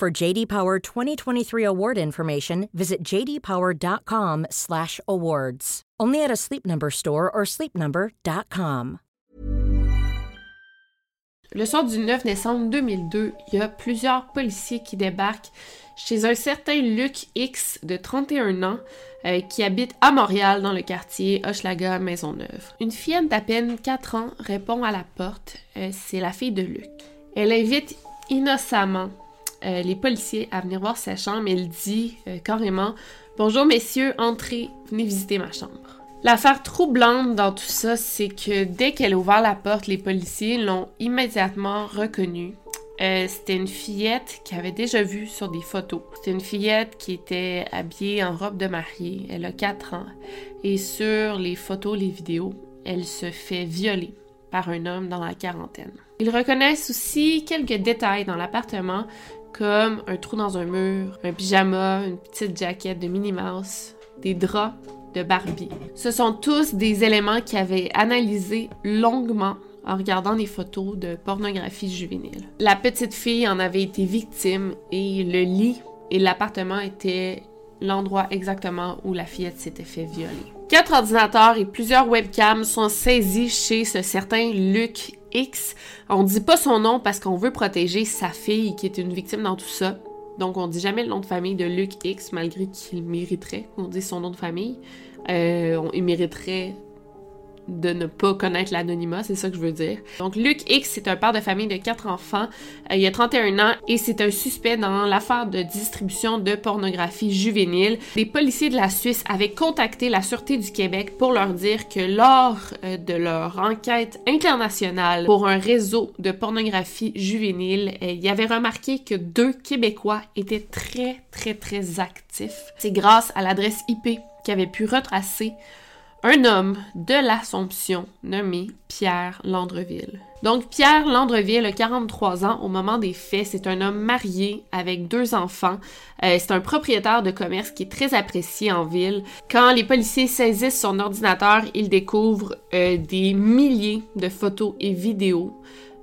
For JD Power 2023 award information, visit jdpower.com/awards. Only at a Sleep Number store or sleepnumber.com. Le soir du 9 décembre 2002, il y a plusieurs policiers qui débarquent chez un certain Luc X de 31 ans euh, qui habite à Montréal dans le quartier Hochelaga Maisonneuve. Une fillette d'à peine 4 ans répond à la porte. Euh, c'est la fille de Luc. Elle invite innocemment euh, les policiers à venir voir sa chambre. Elle dit carrément Bonjour messieurs, entrez, venez visiter ma chambre. L'affaire troublante dans tout ça, c'est que dès qu'elle a ouvert la porte, les policiers l'ont immédiatement reconnue. Euh, c'était une fillette qui avait déjà vu sur des photos. C'était une fillette qui était habillée en robe de mariée. Elle a 4 ans. Et sur les photos, les vidéos, elle se fait violer par un homme dans la quarantaine. Ils reconnaissent aussi quelques détails dans l'appartement, comme un trou dans un mur, un pyjama, une petite jaquette de Minnie Mouse, des draps de Barbie. Ce sont tous des éléments qui avaient analysé longuement en regardant des photos de pornographie juvénile. La petite fille en avait été victime et le lit et l'appartement étaient l'endroit exactement où la fillette s'était fait violer. Quatre ordinateurs et plusieurs webcams sont saisis chez ce certain Luc X. On dit pas son nom parce qu'on veut protéger sa fille qui est une victime dans tout ça. Donc, on dit jamais le nom de famille de Luc X, malgré qu'il mériterait qu'on dise son nom de famille. Euh, il mériterait de ne pas connaître l'anonymat, c'est ça que je veux dire. Donc Luc X, c'est un père de famille de quatre enfants, euh, il a 31 ans et c'est un suspect dans l'affaire de distribution de pornographie juvénile. Les policiers de la Suisse avaient contacté la Sûreté du Québec pour leur dire que lors euh, de leur enquête internationale pour un réseau de pornographie juvénile, euh, avait remarqué que deux Québécois étaient très très très actifs. C'est grâce à l'adresse IP qui avait pu retracer un homme de l'Assomption nommé Pierre Landreville. Donc Pierre Landreville a 43 ans au moment des faits. C'est un homme marié avec deux enfants. Euh, c'est un propriétaire de commerce qui est très apprécié en ville. Quand les policiers saisissent son ordinateur, ils découvrent euh, des milliers de photos et vidéos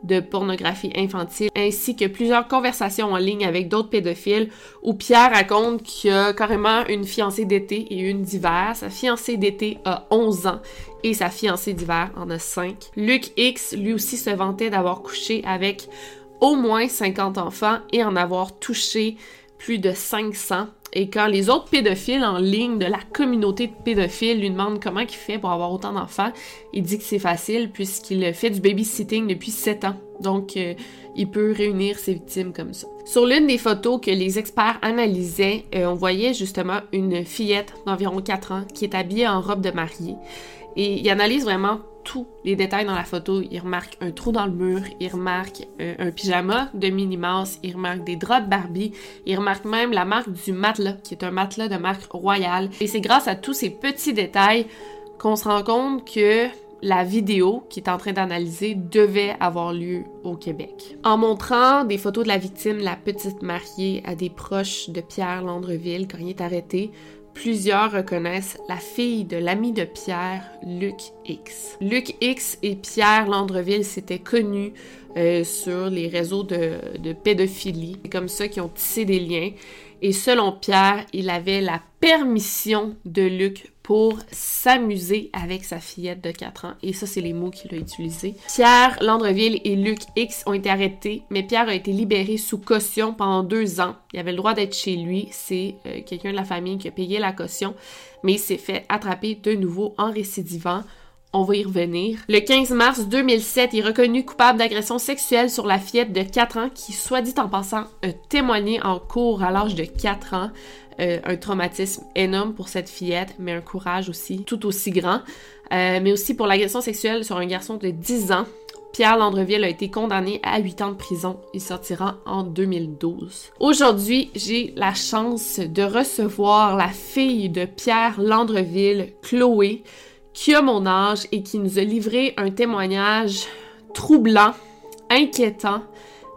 de pornographie infantile, ainsi que plusieurs conversations en ligne avec d'autres pédophiles où Pierre raconte qu'il a carrément une fiancée d'été et une d'hiver. Sa fiancée d'été a 11 ans et sa fiancée d'hiver en a 5. Luc X, lui aussi, se vantait d'avoir couché avec au moins 50 enfants et en avoir touché plus de 500 et quand les autres pédophiles en ligne de la communauté de pédophiles lui demandent comment il fait pour avoir autant d'enfants, il dit que c'est facile puisqu'il fait du babysitting depuis 7 ans. Donc, euh, il peut réunir ses victimes comme ça. Sur l'une des photos que les experts analysaient, euh, on voyait justement une fillette d'environ 4 ans qui est habillée en robe de mariée. Et il analyse vraiment tous les détails dans la photo. Il remarque un trou dans le mur, il remarque euh, un pyjama de Minnie Mouse, il remarque des draps de Barbie, il remarque même la marque du matelas, qui est un matelas de marque royale. Et c'est grâce à tous ces petits détails qu'on se rend compte que la vidéo qu'il est en train d'analyser devait avoir lieu au Québec. En montrant des photos de la victime, la petite mariée, à des proches de Pierre Landreville quand il est arrêté, plusieurs reconnaissent la fille de l'ami de Pierre, Luc X. Luc X et Pierre Landreville s'étaient connus euh, sur les réseaux de, de pédophilie. C'est comme ça qu'ils ont tissé des liens. Et selon Pierre, il avait la permission de Luc pour s'amuser avec sa fillette de 4 ans. Et ça, c'est les mots qu'il a utilisés. Pierre Landreville et Luc X ont été arrêtés, mais Pierre a été libéré sous caution pendant deux ans. Il avait le droit d'être chez lui. C'est euh, quelqu'un de la famille qui a payé la caution, mais il s'est fait attraper de nouveau en récidivant. On va y revenir. Le 15 mars 2007, il est reconnu coupable d'agression sexuelle sur la fillette de 4 ans qui, soit dit en passant, a témoigné en cours à l'âge de 4 ans. Euh, un traumatisme énorme pour cette fillette, mais un courage aussi tout aussi grand. Euh, mais aussi pour l'agression sexuelle sur un garçon de 10 ans. Pierre Landreville a été condamné à 8 ans de prison. Il sortira en 2012. Aujourd'hui, j'ai la chance de recevoir la fille de Pierre Landreville, Chloé, qui a mon âge et qui nous a livré un témoignage troublant, inquiétant,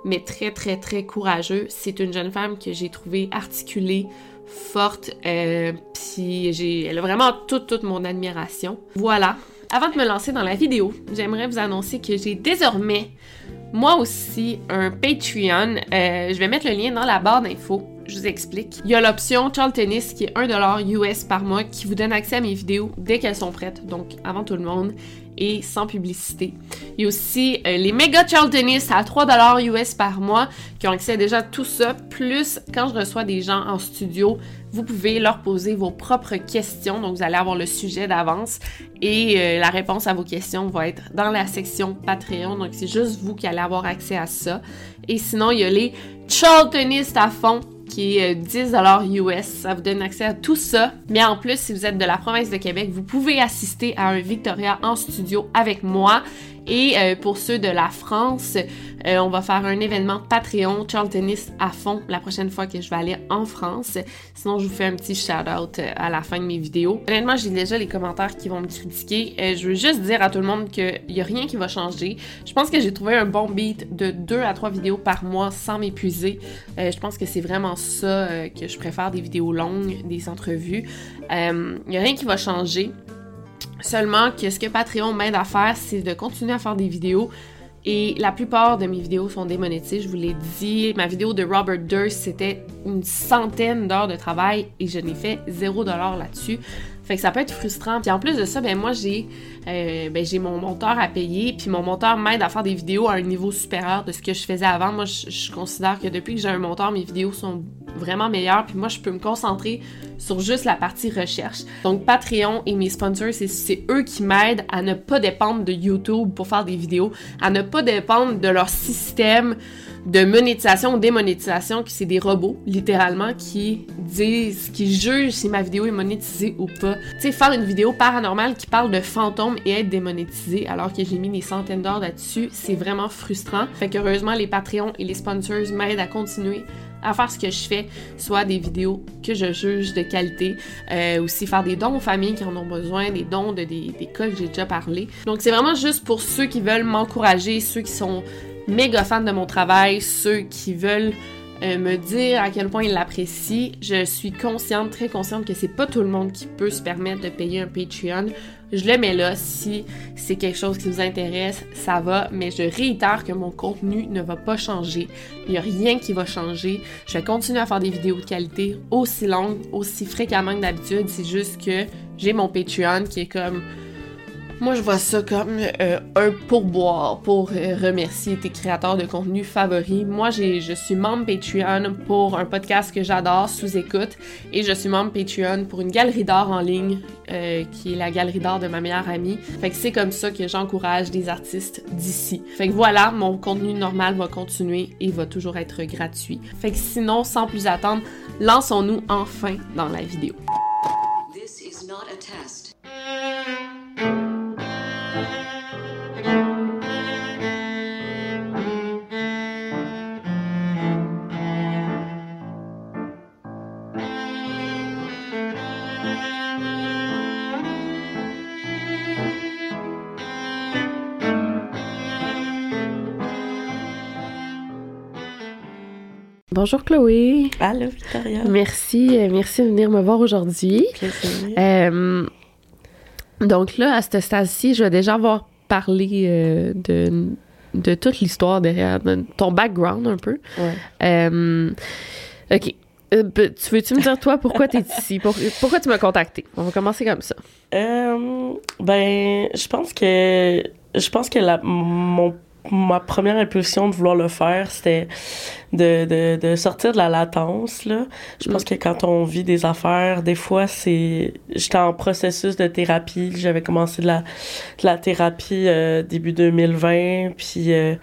mais très très très courageux. C'est une jeune femme que j'ai trouvée articulée, forte, euh, puis j'ai, elle a vraiment toute toute mon admiration. Voilà, avant de me lancer dans la vidéo, j'aimerais vous annoncer que j'ai désormais, moi aussi, un Patreon. Euh, je vais mettre le lien dans la barre d'infos. Je vous explique. Il y a l'option Charles Tennis qui est 1$ US par mois qui vous donne accès à mes vidéos dès qu'elles sont prêtes, donc avant tout le monde et sans publicité. Il y a aussi euh, les méga Charltonistes à 3$ US par mois qui ont accès à déjà tout ça. Plus, quand je reçois des gens en studio, vous pouvez leur poser vos propres questions. Donc, vous allez avoir le sujet d'avance et euh, la réponse à vos questions va être dans la section Patreon. Donc, c'est juste vous qui allez avoir accès à ça. Et sinon, il y a les Charltonistes à fond qui est 10 euh, US. Ça vous donne accès à tout ça. Mais en plus, si vous êtes de la province de Québec, vous pouvez assister à un Victoria en studio avec moi. Et euh, pour ceux de la France, euh, on va faire un événement Patreon Charles Tennis à fond la prochaine fois que je vais aller en France. Sinon, je vous fais un petit shout-out euh, à la fin de mes vidéos. Honnêtement, j'ai déjà les commentaires qui vont me critiquer. je veux juste dire à tout le monde qu'il n'y a rien qui va changer. Je pense que j'ai trouvé un bon beat de 2 à 3 vidéos par mois sans m'épuiser. je pense que c'est vraiment ça que je préfère, des vidéos longues, des entrevues. Il n'y a rien qui va changer. Seulement que ce que Patreon m'aide à faire, c'est de continuer à faire des vidéos. Et la plupart de mes vidéos sont démonétisées, je vous l'ai dit. Ma vidéo de Robert Durst, c'était une centaine d'heures de travail et je n'ai fait 0$ là-dessus. Fait que ça peut être frustrant. Puis en plus de ça, ben moi j'ai euh, ben, j'ai mon monteur à payer, puis mon monteur m'aide à faire des vidéos à un niveau supérieur de ce que je faisais avant. Moi, je, considère que depuis que j'ai un monteur, mes vidéos sont vraiment meilleures, puis moi je peux me concentrer sur juste la partie recherche. Donc Patreon et mes sponsors, c'est eux qui m'aident à ne pas dépendre de YouTube pour faire des vidéos, à ne pas dépendre de leur système de monétisation ou démonétisation, qui c'est des robots, littéralement, qui disent, qui jugent si ma vidéo est monétisée ou pas. Tu sais, faire une vidéo paranormale qui parle de fantômes et être démonétisée alors que j'ai mis des centaines d'heures là-dessus, c'est vraiment frustrant. Fait qu'heureusement, les Patreons et les sponsors m'aident à continuer à faire ce que je fais, soit des vidéos que je juge de qualité, euh, aussi faire des dons aux familles qui en ont besoin, des dons de des, des cas que j'ai déjà parlé. Donc c'est vraiment juste pour ceux qui veulent m'encourager, ceux qui sont méga fan de mon travail, ceux qui veulent euh, me dire à quel point ils l'apprécient. Je suis consciente, très consciente que c'est pas tout le monde qui peut se permettre de payer un Patreon. Je le mets là si c'est quelque chose qui vous intéresse, ça va, mais je réitère que mon contenu ne va pas changer. Il n'y a rien qui va changer. Je vais continuer à faire des vidéos de qualité aussi longues, aussi fréquemment que d'habitude. C'est juste que j'ai mon Patreon qui est comme moi, je vois ça comme euh, un pourboire pour euh, remercier tes créateurs de contenu favoris. Moi, je suis membre Patreon pour un podcast que j'adore, sous écoute, et je suis membre Patreon pour une galerie d'art en ligne, euh, qui est la galerie d'art de ma meilleure amie. Fait que c'est comme ça que j'encourage des artistes d'ici. Fait que voilà, mon contenu normal va continuer et va toujours être gratuit. Fait que sinon, sans plus attendre, lançons-nous enfin dans la vidéo. This is not a test. Bonjour Chloé. Allô Victoria. Merci, euh, merci de venir me voir aujourd'hui. Euh, donc là, à ce stade-ci, je vais déjà avoir parlé euh, de, de toute l'histoire derrière, ton background un peu. Ouais. OK. tu veux-tu me dire, toi, pourquoi tu es ici? pourquoi tu m'as contacté? On va commencer comme ça. ben, je pense que je pense que la, mon ma première impulsion de vouloir le faire, c'était de, de, de, sortir de la latence. Là. Je pense mm. que quand on vit des affaires, des fois, c'est... J'étais en processus de thérapie. J'avais commencé de la, de la thérapie euh, début 2020, puis euh,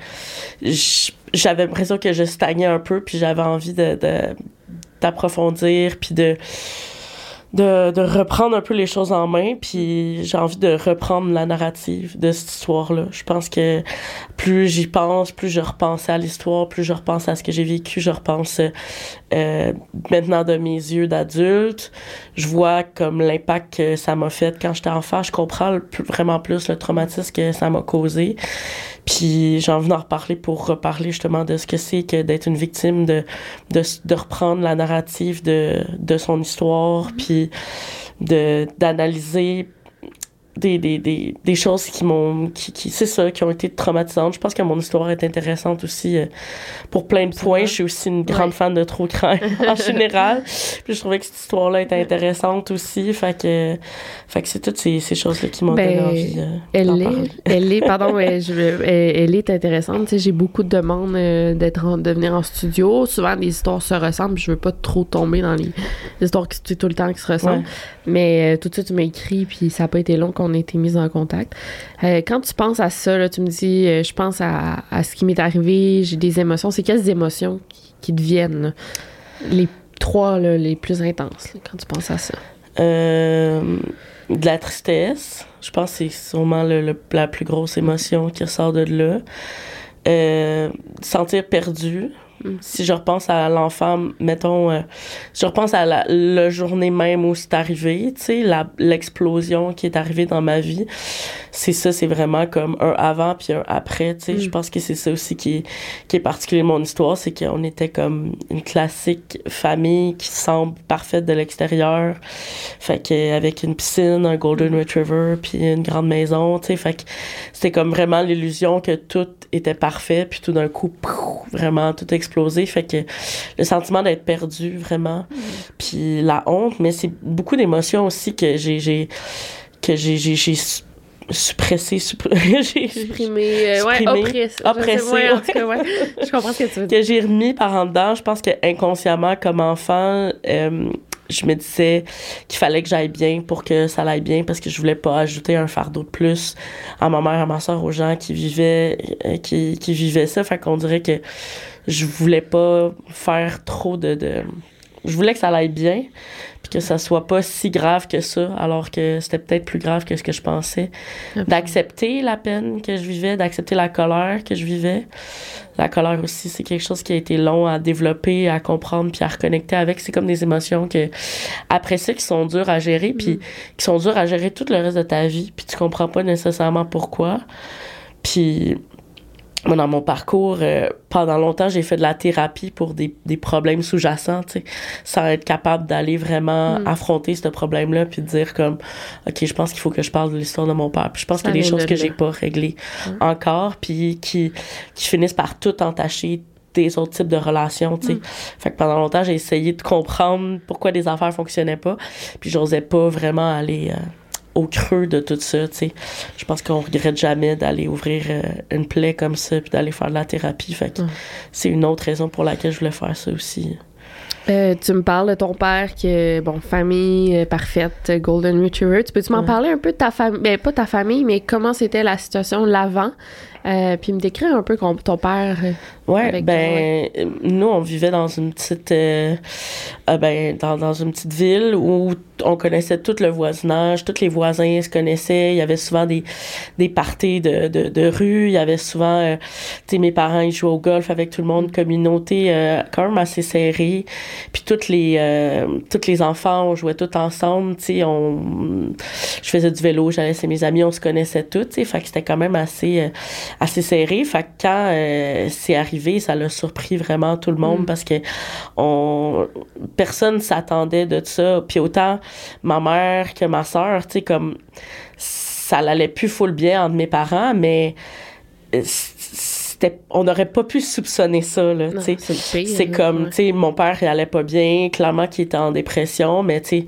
j'avais l'impression que je stagnais un peu, puis j'avais envie de, d'approfondir, puis de de, de reprendre un peu les choses en main, puis j'ai envie de reprendre la narrative de cette histoire-là. Je pense que plus j'y pense, plus je repense à l'histoire, plus je repense à ce que j'ai vécu, je repense euh, maintenant de mes yeux d'adulte. Je vois comme l'impact que ça m'a fait quand j'étais enfant. Je comprends vraiment plus le traumatisme que ça m'a causé. Puis j'ai envie d'en reparler pour reparler justement de ce que c'est que d'être une victime, de, de, de, reprendre la narrative de, de son histoire, puis de d'analyser des, des, des, des choses qui m'ont qui, qui c'est ça qui ont été traumatisantes je pense que mon histoire est intéressante aussi euh, pour plein de points je suis aussi une grande fan de trop crime en général puis je trouvais que cette histoire là était intéressante aussi fait que fait que c'est toutes ces, ces choses là qui m'ont donné Ben, envie euh, Elle est, elle est, pardon, elle, je, elle, elle est intéressante. J'ai beaucoup de demandes euh, d'être de venir en studio. Souvent, les histoires se ressemblent. Je veux pas trop tomber dans les, les histoires qui tout le temps qui se ressemblent. Ouais. Mais euh, tout de suite, tu m'as écrit, puis ça a pas été long qu'on ait été mis en contact. Euh, quand tu penses à ça, tu me dis, euh, je pense à, ce qui m'est arrivé, j'ai des émotions. C'est quelles émotions qui, qui? Les trois les plus intenses quand tu penses à ça. Euh, de la tristesse. Je pense que c'est sûrement la plus grosse émotion qui ressort de là. Sentir perdu. Mm. Si je repense à l'enfant, mettons, euh, si je repense à la, la journée même où c'est arrivé, tu sais, l'explosion qui est arrivée dans ma vie, c'est ça, c'est vraiment comme un avant puis un après, tu sais. Mm. Je pense que c'est ça aussi qui est, qui est particulier de mon histoire, c'est qu'on était comme une classique famille qui semble parfaite de l'extérieur. Fait que avec une piscine, un golden retriever puis une grande maison, tu sais, fait que c'était comme vraiment l'illusion que tout était parfait puis tout d'un coup vraiment tout explosé, fait que le sentiment d'être perdu vraiment puis la honte, mais c'est beaucoup d'émotions aussi que j'ai j'ai que j'ai j'ai suppressé Supprimé, euh, ouais, oppressé. oppressé, Je sais, ouais, en tout cas, ouais. Je comprends ce que tu veux dire. que j'ai remis par en dedans. Je pense que inconsciemment, comme enfant, euh, je me disais qu'il fallait que j'aille bien pour que ça aille bien parce que je voulais pas ajouter un fardeau de plus à ma mère, à ma soeur, aux gens qui vivaient, euh, qui, qui vivaient ça. Fait qu'on dirait que je voulais pas faire trop de, de je voulais que ça aille bien puis que ça soit pas si grave que ça alors que c'était peut-être plus grave que ce que je pensais d'accepter la peine que je vivais d'accepter la colère que je vivais la colère aussi, c'est quelque chose qui a été long à développer, à comprendre, puis à reconnecter avec. C'est comme des émotions que, après ça, qui sont dures à gérer, puis qui sont dures à gérer tout le reste de ta vie, puis tu comprends pas nécessairement pourquoi. Puis, moi, dans mon parcours, euh, pendant longtemps, j'ai fait de la thérapie pour des, des problèmes sous-jacents, tu sais, sans être capable d'aller vraiment Mm. affronter ce problème-là, puis de dire comme, OK, je pense qu'il faut que je parle de l'histoire de mon père. Puis je pense Ça qu'il y a des choses que j'ai pas réglées Mm. encore, puis qui, qui finissent par tout entacher des autres types de relations, tu sais. Mm. Fait que pendant longtemps, j'ai essayé de comprendre pourquoi des affaires fonctionnaient pas, puis j'osais pas vraiment aller euh, au creux de tout ça, tu sais. Je pense qu'on regrette jamais d'aller ouvrir euh, une plaie comme ça, puis d'aller faire de la thérapie. Fait que c'est une autre raison pour laquelle je voulais faire ça aussi. Euh, tu me parles de ton père qui est, bon, famille euh, parfaite, Golden Retriever. Tu peux-tu m'en Ouais. parler un peu de ta famille? Ben, pas ta famille, mais comment c'était la situation l'avant? Euh, puis me décrire un peu ton père. euh, Ouais, ben nous on vivait dans une petite euh, euh, ben dans, dans une petite ville où on connaissait tout le voisinage, tous les voisins se connaissaient, il y avait souvent des des parties de, de, de rue, il y avait souvent euh, tu sais mes parents ils jouaient au golf avec tout le monde, communauté euh, quand même assez serrée. Puis toutes les euh, tous les enfants on jouait tous ensemble, tu sais on je faisais du vélo, j'allais chez mes amis, on se connaissait tous, tu sais, fait que c'était quand même assez euh, assez serré. Fait que quand euh, c'est arrivé, ça l'a surpris vraiment tout le monde Mm. parce que on personne s'attendait de ça. Puis autant ma mère que ma sœur, tu sais, comme ça l'allait plus full bien entre mes parents, mais euh, c'était on n'aurait pas pu soupçonner ça là, tu sais. c'est comme, ouais. tu sais, mon père, il allait pas bien, clairement qu'il était en dépression, mais tu sais,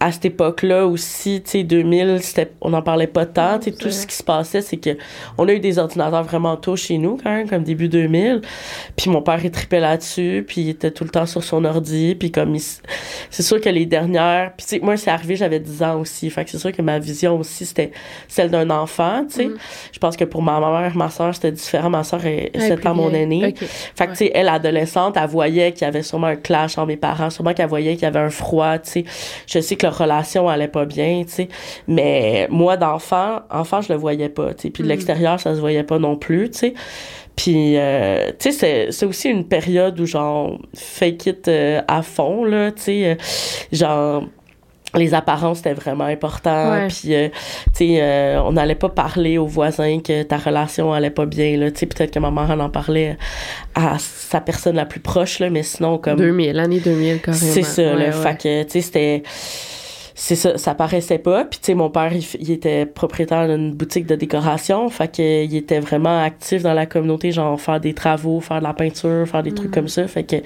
à cette époque-là aussi, tu sais, 2000, c'était, on n'en parlait pas tant, tu sais, tout ce qui se passait, c'est que on a eu des ordinateurs vraiment tôt chez nous, quand même, comme début 2000, puis mon père, il tripait là-dessus, puis il était tout le temps sur son ordi, puis comme, il c'est sûr que les dernières, puis tu sais, moi, c'est arrivé, j'avais 10 ans aussi, fait que c'est sûr que ma vision aussi, c'était celle d'un enfant, tu sais. Mm. Je pense que pour ma mère, ma soeur, c'était différent, ma soeur est Ouais, 7 plus ans mon aînée. Fait que, tu sais, elle, adolescente, elle voyait qu'il y avait sûrement un clash entre mes parents, sûrement qu'elle voyait qu'il y avait un froid, tu sais. Je sais que leur relation allait pas bien, tu sais. Mais moi, d'enfant, enfant, je le voyais pas, tu sais. Puis de Mm. l'extérieur, ça se voyait pas non plus, tu sais. Puis, euh, tu sais, c'est- aussi une période où, genre, fake it euh, à fond, là, tu sais. euh, genre, les apparences, c'était vraiment important. Ouais. Puis, euh, tu sais, euh, on n'allait pas parler aux voisins que ta relation allait pas bien, là. Tu sais, peut-être que ma mère en parlait à sa personne la plus proche, là, mais sinon, comme... 2000, l'année 2000, carrément. C'est ça, Ouais, ouais. Fait que, tu sais, c'était. C'est ça, ça paraissait pas. Puis, tu sais, mon père, il, il était propriétaire d'une boutique de décoration. Fait que, il était vraiment actif dans la communauté, genre faire des travaux, faire de la peinture, faire des Mm. trucs comme ça. Fait que, tu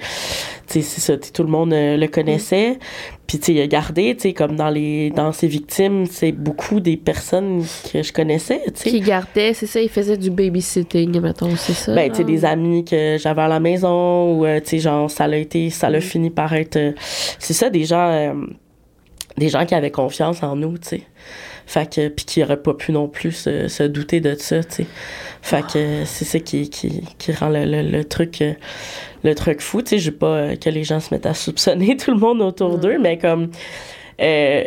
sais, c'est ça, tout le monde euh, le connaissait. Puis, tu sais, il a gardé, tu sais, comme dans les dans ses victimes, c'est beaucoup des personnes que je connaissais, tu sais. Qui gardait, c'est ça, il faisait du babysitting, mettons, c'est ça. Ben, tu sais, des amis que j'avais à la maison ou, euh, tu sais, genre, ça l'a été, ça Mm. l'a fini par être... euh, c'est ça, des gens... des gens qui avaient confiance en nous, tu sais. Fait que... Puis qui auraient pas pu non plus se, se douter de ça, tu sais. Fait que c'est ça qui, qui, qui rend le, le, le truc... le truc fou, tu sais. Je veux pas que les gens se mettent à soupçonner tout le monde autour Mm. d'eux, mais comme... Euh,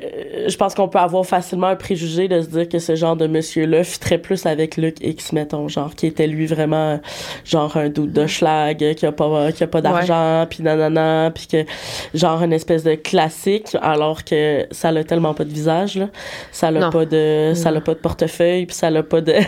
je pense qu'on peut avoir facilement un préjugé de se dire que ce genre de monsieur-là fitterait plus avec Luc X, mettons, genre, qui était lui vraiment, genre, un doute de schlag, qui a pas, qui a pas d'argent, puis nanana, puis que, genre, une espèce de classique, alors que ça a tellement pas de visage, là. Ça Non. a pas de, ça a Non. pas de portefeuille, puis ça a pas de, Non,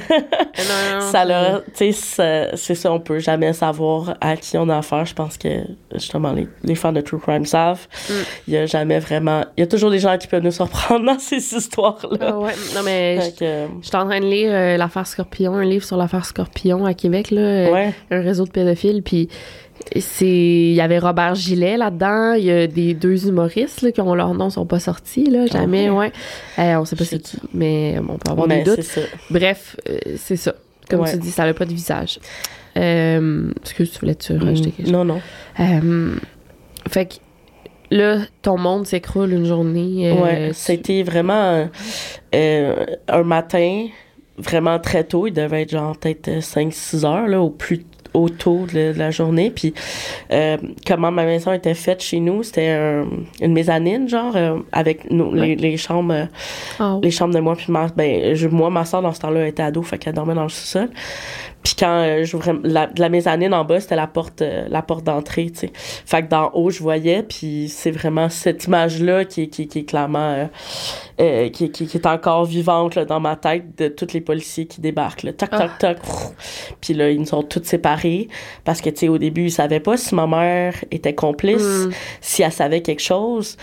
non, ça leur, tu sais, c'est ça, on peut jamais savoir à qui on a affaire. Je pense que, justement, les, les fans de True Crime savent. Mm. Il y a jamais vraiment, il y a toujours des gens qui peuvent nous surprendre dans ces histoires-là. Ah ouais, non, mais je suis en train de lire euh, l'affaire Scorpion, un livre sur l'affaire Scorpion à Québec, là, euh, ouais. un réseau de pédophiles, puis c'est il y avait Robert Gillet là-dedans, il y a des deux humoristes là, qui ont leur nom sont pas sortis là, jamais Ah ouais. Euh, on sait pas c'est qui, mais bon, on peut avoir Mais des doutes. ça. Bref, euh, c'est ça. Comme Ouais. tu dis, ça n'a pas de visage. Euh, excuse, tu voulais-tu rajouter quelque chose? Non, non. Euh, fait que là, ton monde s'écroule une journée. euh, ouais. tu- C'était vraiment euh, un matin, vraiment très tôt. Il devait être genre peut-être 5-6 heures, là, au plus au tôt de, de la journée. Puis, euh, comment ma maison était faite chez nous, c'était un- une mezzanine, genre, euh, avec les chambres. euh, Ah, les chambres de moi puis ma ben je- moi ma soeur dans ce temps-là était ado fait qu'elle dormait dans le sous-sol puis quand euh, j'ouvrais la, de la mezzanine en bas c'était la porte euh, la porte d'entrée tu sais. Fait que d'en haut je voyais puis c'est vraiment cette image là qui, est- qui, qui est clairement euh, euh, qui, qui, qui est encore vivante là, dans ma tête de tous les policiers qui débarquent là. Toc toc toc. Puis là ils nous ont tous séparés parce que tu sais au début ils savaient pas si ma mère était complice Mm. si elle savait quelque chose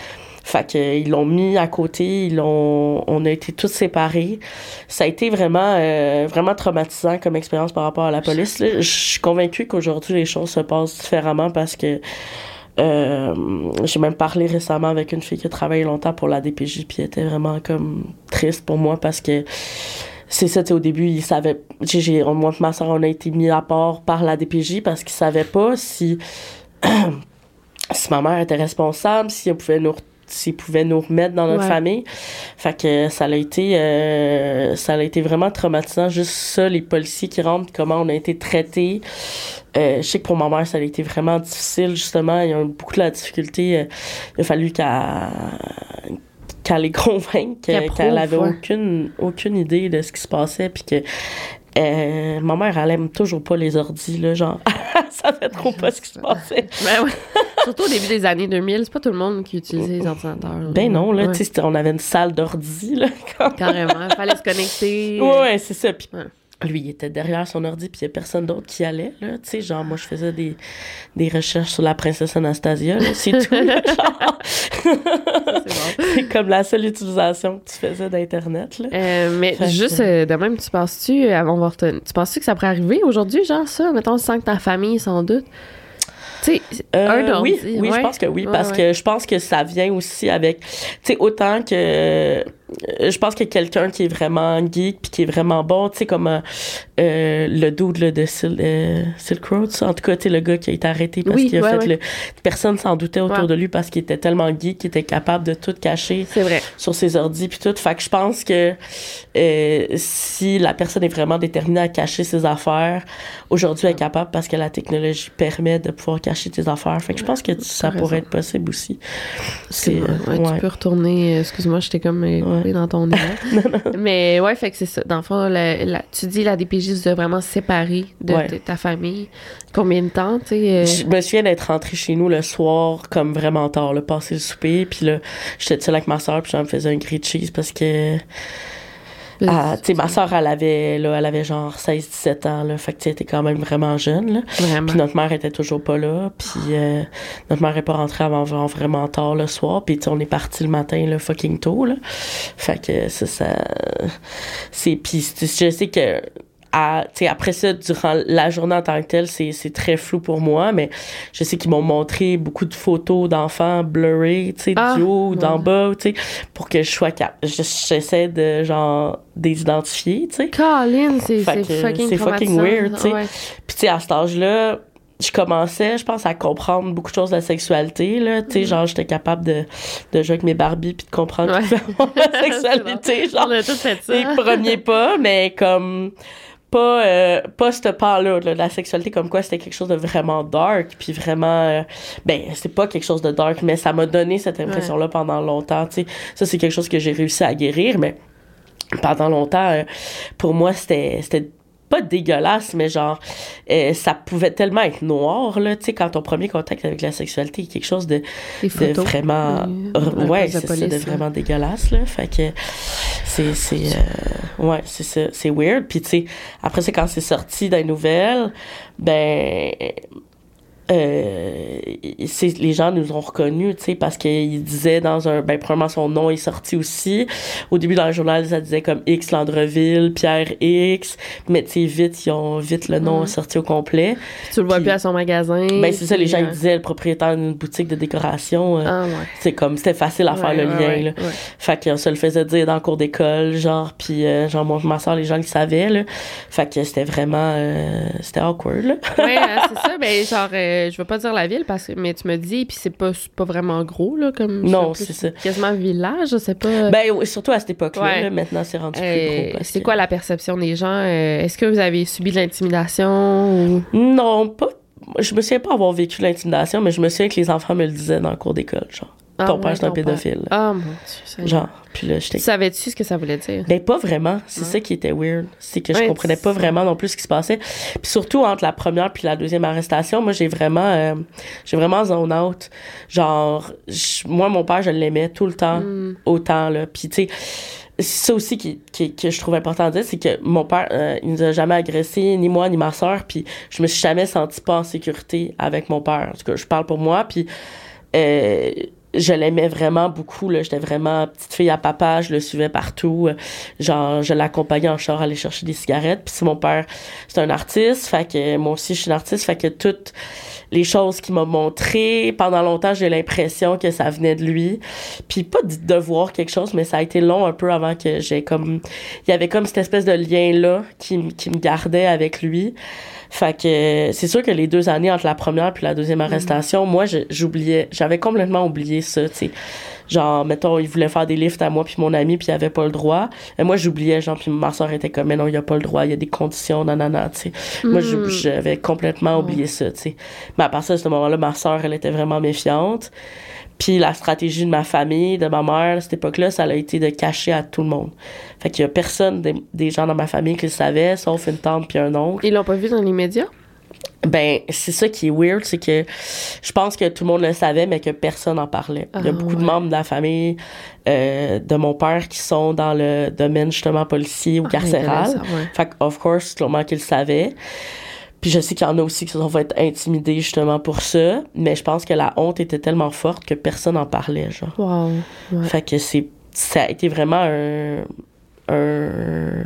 fait que euh, ils l'ont mis à côté, ils l'ont, on a été tous séparés. Ça a été vraiment, euh, vraiment traumatisant comme expérience par rapport à la police. Je suis convaincue qu'aujourd'hui les choses se passent différemment parce que euh, j'ai même parlé récemment avec une fille qui a travaillé longtemps pour la DPJ puis elle était vraiment comme triste pour moi parce que c'est ça, tu au début, ils savaient, j'ai, moi ma soeur, on a été mis à part par la DPJ parce qu'ils savaient pas si, si ma mère était responsable, si elle pouvait nous, s'ils pouvaient nous remettre dans notre Ouais. famille. Fait que ça a été, euh, ça a été vraiment traumatisant, juste ça, les policiers qui rentrent, comment on a été traités. Euh, je sais que pour ma mère, ça a été vraiment difficile, justement. Il y a eu beaucoup de la difficulté. euh, il a fallu qu'elle qu'elle les convainque Qu'elle que- qu'elle prouve, avait ouais. aucune, aucune idée de ce qui se passait, puis que euh, ma mère, elle aime toujours pas les ordis, là, genre, elle savait trop pas ce qui se passait. Ben ouais. Surtout au début des années 2000, c'est pas tout le monde qui utilisait les ordinateurs. là. Ben non, là, Ouais. tu sais, on avait une salle d'ordi, là, Carrément. Fallait se connecter. Ouais, c'est ça. Puis. Lui, il était derrière son ordi, puis il y a personne d'autre qui allait, là. Tu sais, genre, moi, je faisais des, des recherches sur la princesse Anastasia, c'est tout. C'est bon. Comme la seule utilisation que tu faisais d'Internet, là. Euh, mais Fait que- juste euh, de même, tu penses-tu, on va retenir- tu penses-tu que ça pourrait arriver aujourd'hui, genre ça, mettons, sans que ta famille, sans doute? Tu sais, Euh, oui, oui, ouais. je pense que oui, Ouais, parce ouais. que je pense que ça vient aussi avec, tu sais, autant que je pense que quelqu'un qui est vraiment geek puis qui est vraiment bon, tu sais, comme euh, euh, le dude là, de Sil euh, Silk Road, ça. en tout cas, tu sais, le gars qui a été arrêté parce Oui, qu'il a ouais, fait ouais. le... Personne s'en doutait autour Ouais. de lui parce qu'il était tellement geek qu'il était capable de tout cacher vrai. sur ses ordi puis tout. Fait que je pense que euh, si la personne est vraiment déterminée à cacher ses affaires, aujourd'hui elle est capable parce que la technologie permet de pouvoir cacher tes affaires. Fait que je pense que ça raison. pourrait être possible aussi. C'est euh. Tu peux retourner. euh, Excuse-moi, j'étais comme dans ton nez. Mais ouais, fait que c'est ça. Dans le fond, la- la- tu dis la DPJ vous a vraiment séparé de, Ouais. de ta famille. Combien de temps, tu sais? euh, Je me souviens d'être rentrée chez nous le soir comme vraiment tard, là, passer le souper, puis là, j'étais seule avec ma soeur, puis j'en me faisais un grilled cheese parce que ah, tu sais ma soeur elle avait là, elle avait genre 16 17 ans là, fait que tu était quand même vraiment jeune là. Vraiment. Puis notre mère était toujours pas là, puis euh, notre mère est pas rentrée avant vraiment tard le soir, puis tu sais, on est parti le matin là fucking tôt là. Fait que ça ça c'est puis je sais que à, après ça, durant la journée en tant que telle, c'est, c'est très flou pour moi, mais je sais qu'ils m'ont montré beaucoup de photos d'enfants blurrés, tu sais, Ah, du haut ou d'en ouais. bas, tu sais, pour que je sois cap- je- j'essaie de, genre, d'identifier, tu sais. Colin, c'est fucking fucking weird, tu sais. Ouais. Puis, tu sais, à cet âge-là, je commençais, je pense, à comprendre beaucoup de choses de la sexualité, là. Tu sais, genre, j'étais capable de, de jouer avec mes Barbies puis de comprendre Ouais. la sexualité, genre On a tous fait ça. les premiers pas, mais comme pas euh, pas ce pas-là là, de la sexualité comme quoi c'était quelque chose de vraiment dark puis vraiment euh, ben c'est pas quelque chose de dark mais ça m'a donné cette impression là pendant longtemps tu sais. Ça c'est quelque chose que j'ai réussi à guérir mais pendant longtemps euh, pour moi c'était c'était pas dégueulasse, mais genre, euh, ça pouvait tellement être noir, là, tu sais, quand ton premier contact avec la sexualité est quelque chose de, vraiment euh, ouais c'est ça de vraiment dégueulasse là. Fait que c'est c'est euh, ouais c'est c'est weird. Puis tu sais après ça quand c'est sorti dans les nouvelles ben euh, les gens nous ont reconnus tu sais parce qu'il disait dans un ben premièrement son nom est sorti aussi au début dans le journal ça disait comme X Landreville Pierre X mais tu sais vite ils ont vite le nom Ouais. sorti au complet Tu le vois Puis- plus à son magasin. ben c'est ça les gens ils euh, disaient le propriétaire d'une boutique de décoration euh, Ah ouais. c'est comme c'était facile à faire le ouais, lien là. Fait qu'on se le faisait dire dans le cours d'école, genre, puis euh, genre, moi, ma soeur, les gens le savaient, là. Fait que c'était vraiment, euh, c'était awkward, là. Ouais, hein, c'est ça. Ben, genre, euh, je veux pas dire la ville, parce que, mais tu me dis, puis c'est pas, pas vraiment gros, là, comme. Non, c'est ça. Quasiment village, je sais pas. Ben, surtout à cette époque-là, Ouais. maintenant, c'est rendu Euh, plus gros. parce c'est que- quoi la perception des gens? Euh, Est-ce que vous avez subi de l'intimidation ou? Non, pas. Je me souviens pas avoir vécu l'intimidation, mais je me souviens que les enfants me le disaient dans le cours d'école, genre. Ah Ton père, c'est un pédophile. Ah mon dieu. Genre, puis là, j'étais Savais-tu ce que ça voulait dire? Ben pas vraiment, c'est ça qui était weird, c'est que je Ouais, comprenais pas vraiment non plus ce qui se passait. Puis surtout entre la première puis la deuxième arrestation, moi j'ai vraiment euh, j'ai vraiment zone out. Genre je- moi mon père je l'aimais tout le temps Hmm. autant là. Puis tu sais c'est ça aussi qui, qui- que je trouve important de dire, c'est que mon père, euh, il nous a jamais agressé, ni moi, ni ma soeur, puis je me suis jamais senti pas en sécurité avec mon père. En tout cas, je parle pour moi, puis euh, je l'aimais vraiment beaucoup, là. J'étais vraiment petite fille à papa, je le suivais partout. Genre, je l'accompagnais en char aller chercher des cigarettes. Puis si mon père, c'est un artiste, fait que moi aussi, je suis une artiste, fait que toutes les choses qu'il m'a montrées, pendant longtemps, j'ai l'impression que ça venait de lui. Puis pas de devoir quelque chose, mais ça a été long un peu avant que j'ai comme... Il y avait comme cette espèce de lien-là qui, qui me gardait avec lui. Fait que c'est sûr que les deux années entre la première puis la deuxième arrestation, moi, j'oubliais, j'avais complètement oublié ça, tu sais. Genre, mettons, il voulait faire des lifts à moi puis mon ami puis il avait pas le droit. Et moi, j'oubliais, genre, puis ma soeur était comme, mais non, il y a pas le droit, il y a des conditions, nanana, tu sais. Moi, Mm. j'avais complètement oublié ça, tu sais. Mais à partir de ce moment-là, ma soeur, elle était vraiment méfiante. Puis la stratégie de ma famille, de ma mère, à cette époque-là, ça a été de cacher à tout le monde. Fait qu'il y a personne des, des gens dans ma famille qui le savait, sauf une tante puis un oncle. Ils l'ont pas vu dans les médias? Ben, c'est ça qui est weird, c'est que je pense que tout le monde le savait, mais que personne n'en parlait. Il y a Ah, beaucoup de membres de la famille euh, de mon père qui sont dans le domaine justement policier ou carcéral. Intéressant, ouais. Fait que, of course, clairement qu'ils le savaient. Puis je sais qu'il y en a aussi qui se sont fait intimider justement pour ça, mais je pense que la honte était tellement forte que personne n'en parlait, genre. Wow. Ouais. Fait que c'est ça a été vraiment un un,